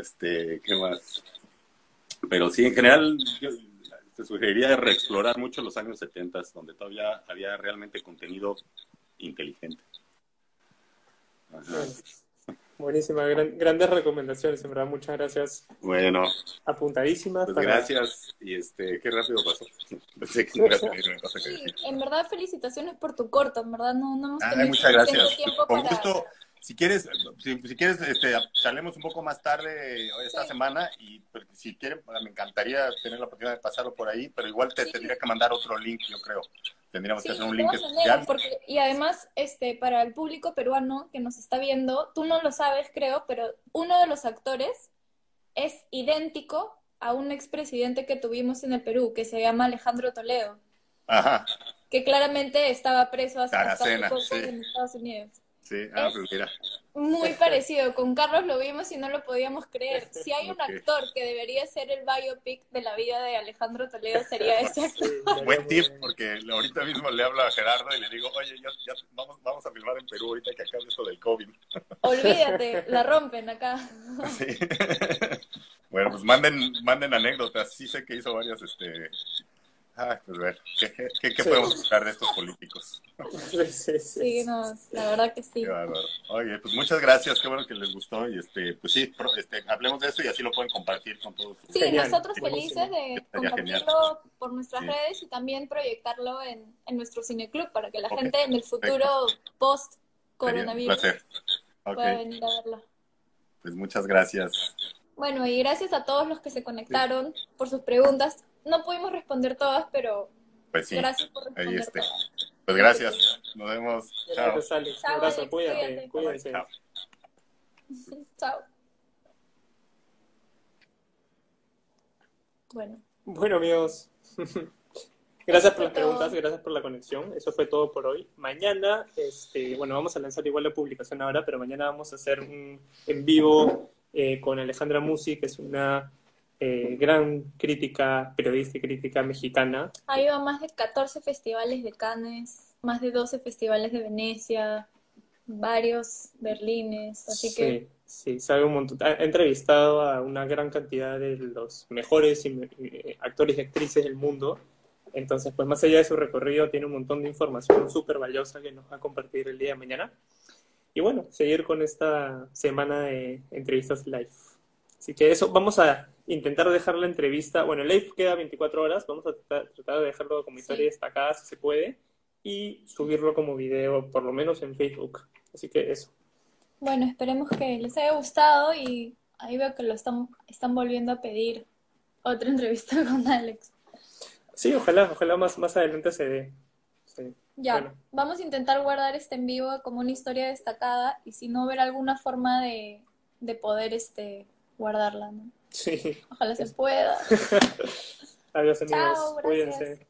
este, ¿qué más? Pero sí, en general, yo te sugeriría reexplorar mucho los años 70, donde todavía había realmente contenido inteligente. Buenísima, grandes recomendaciones, en verdad, muchas gracias. Bueno. Apuntadísimas. Pues gracias, y este, qué rápido pasó. Pensé que no sí, en verdad, felicitaciones por tu corto, en verdad, no, no hemos tenido muchas gracias. tiempo Con gusto, si quieres, si, quieres, este, salemos un poco más tarde esta semana y pues, si quieren, me encantaría tener la oportunidad de pasarlo por ahí, pero igual te tendría que mandar otro link, yo creo. Tendríamos que hacer un link especial. Porque, y además, este, para el público peruano que nos está viendo, tú no lo sabes, creo, pero uno de los actores es idéntico a un expresidente que tuvimos en el Perú, que se llama Alejandro Toledo. Ajá. Que claramente estaba preso hasta, hasta poco en Estados Unidos. Sí, ah, pues mira. Muy parecido. Con Carlos lo vimos y no lo podíamos creer. Si hay un actor que debería ser el biopic de la vida de Alejandro Toledo, sería ese actor. Buen tip, porque ahorita mismo le hablo a Gerardo y le digo, oye, ya, vamos, vamos a filmar en Perú ahorita que acabe esto del COVID. Olvídate, la rompen acá. Sí. Bueno, pues manden, manden anécdotas. Sí sé que hizo varias este, Ah, pues ver, ¿qué, qué, podemos buscar de estos políticos? Sí, no, la verdad que sí. Oye, pues muchas gracias, qué bueno que les gustó y este, pues sí, este, hablemos de esto y así lo pueden compartir con todos. Sí, nosotros felices de compartirlo por nuestras redes y también proyectarlo en, en nuestro cineclub para que la gente en el futuro post coronavirus pueda venir a verlo. Pues muchas gracias. Bueno, y gracias a todos los que se conectaron por sus preguntas no pudimos responder todas, pero pues gracias por responder ahí este. Pues gracias, nos vemos. Chao. Gracias, Chao, Alex, cuídate, cuídate. Chao. Chao. Bueno. Bueno, amigos. Gracias por las preguntas, gracias por la conexión. Eso fue todo por hoy. Mañana, este, bueno, vamos a lanzar igual la publicación ahora, pero mañana vamos a hacer un en vivo eh, con Alejandra Musi, que es una eh, gran crítica, periodista y crítica mexicana. Ha ido a más de 14 festivales de Cannes, más de 12 festivales de Venecia, varios Berlines, así que... Sí, sabe un montón. Ha entrevistado a una gran cantidad de los mejores actores y actrices del mundo. Entonces, pues más allá de su recorrido, tiene un montón de información súper valiosa que nos va a compartir el día de mañana. Y bueno, seguir con esta semana de entrevistas live. Así que eso, vamos a intentar dejar la entrevista, bueno, el live queda 24 horas, vamos a tratar, de dejarlo como historia destacada si se puede y subirlo como video, por lo menos en Facebook. Así que eso. Bueno, esperemos que les haya gustado y ahí veo que lo están, están volviendo a pedir otra entrevista con Alex. Sí, ojalá, ojalá más, más adelante se dé. Ya, vamos a intentar guardar este en vivo como una historia destacada y si no, ver alguna forma de, de poder este, guardarla, ¿no? Sí. Ojalá se pueda. Adiós, amigos. Chao, Cuídense.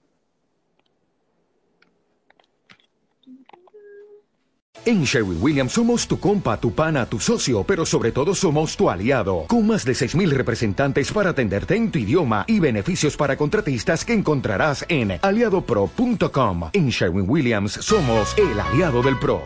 En Sherwin Williams somos tu compa, tu pana, tu socio, pero sobre todo somos tu aliado, con más de 6.000 representantes para atenderte en tu idioma y beneficios para contratistas que encontrarás en aliadopro.com. En Sherwin Williams somos el aliado del PRO.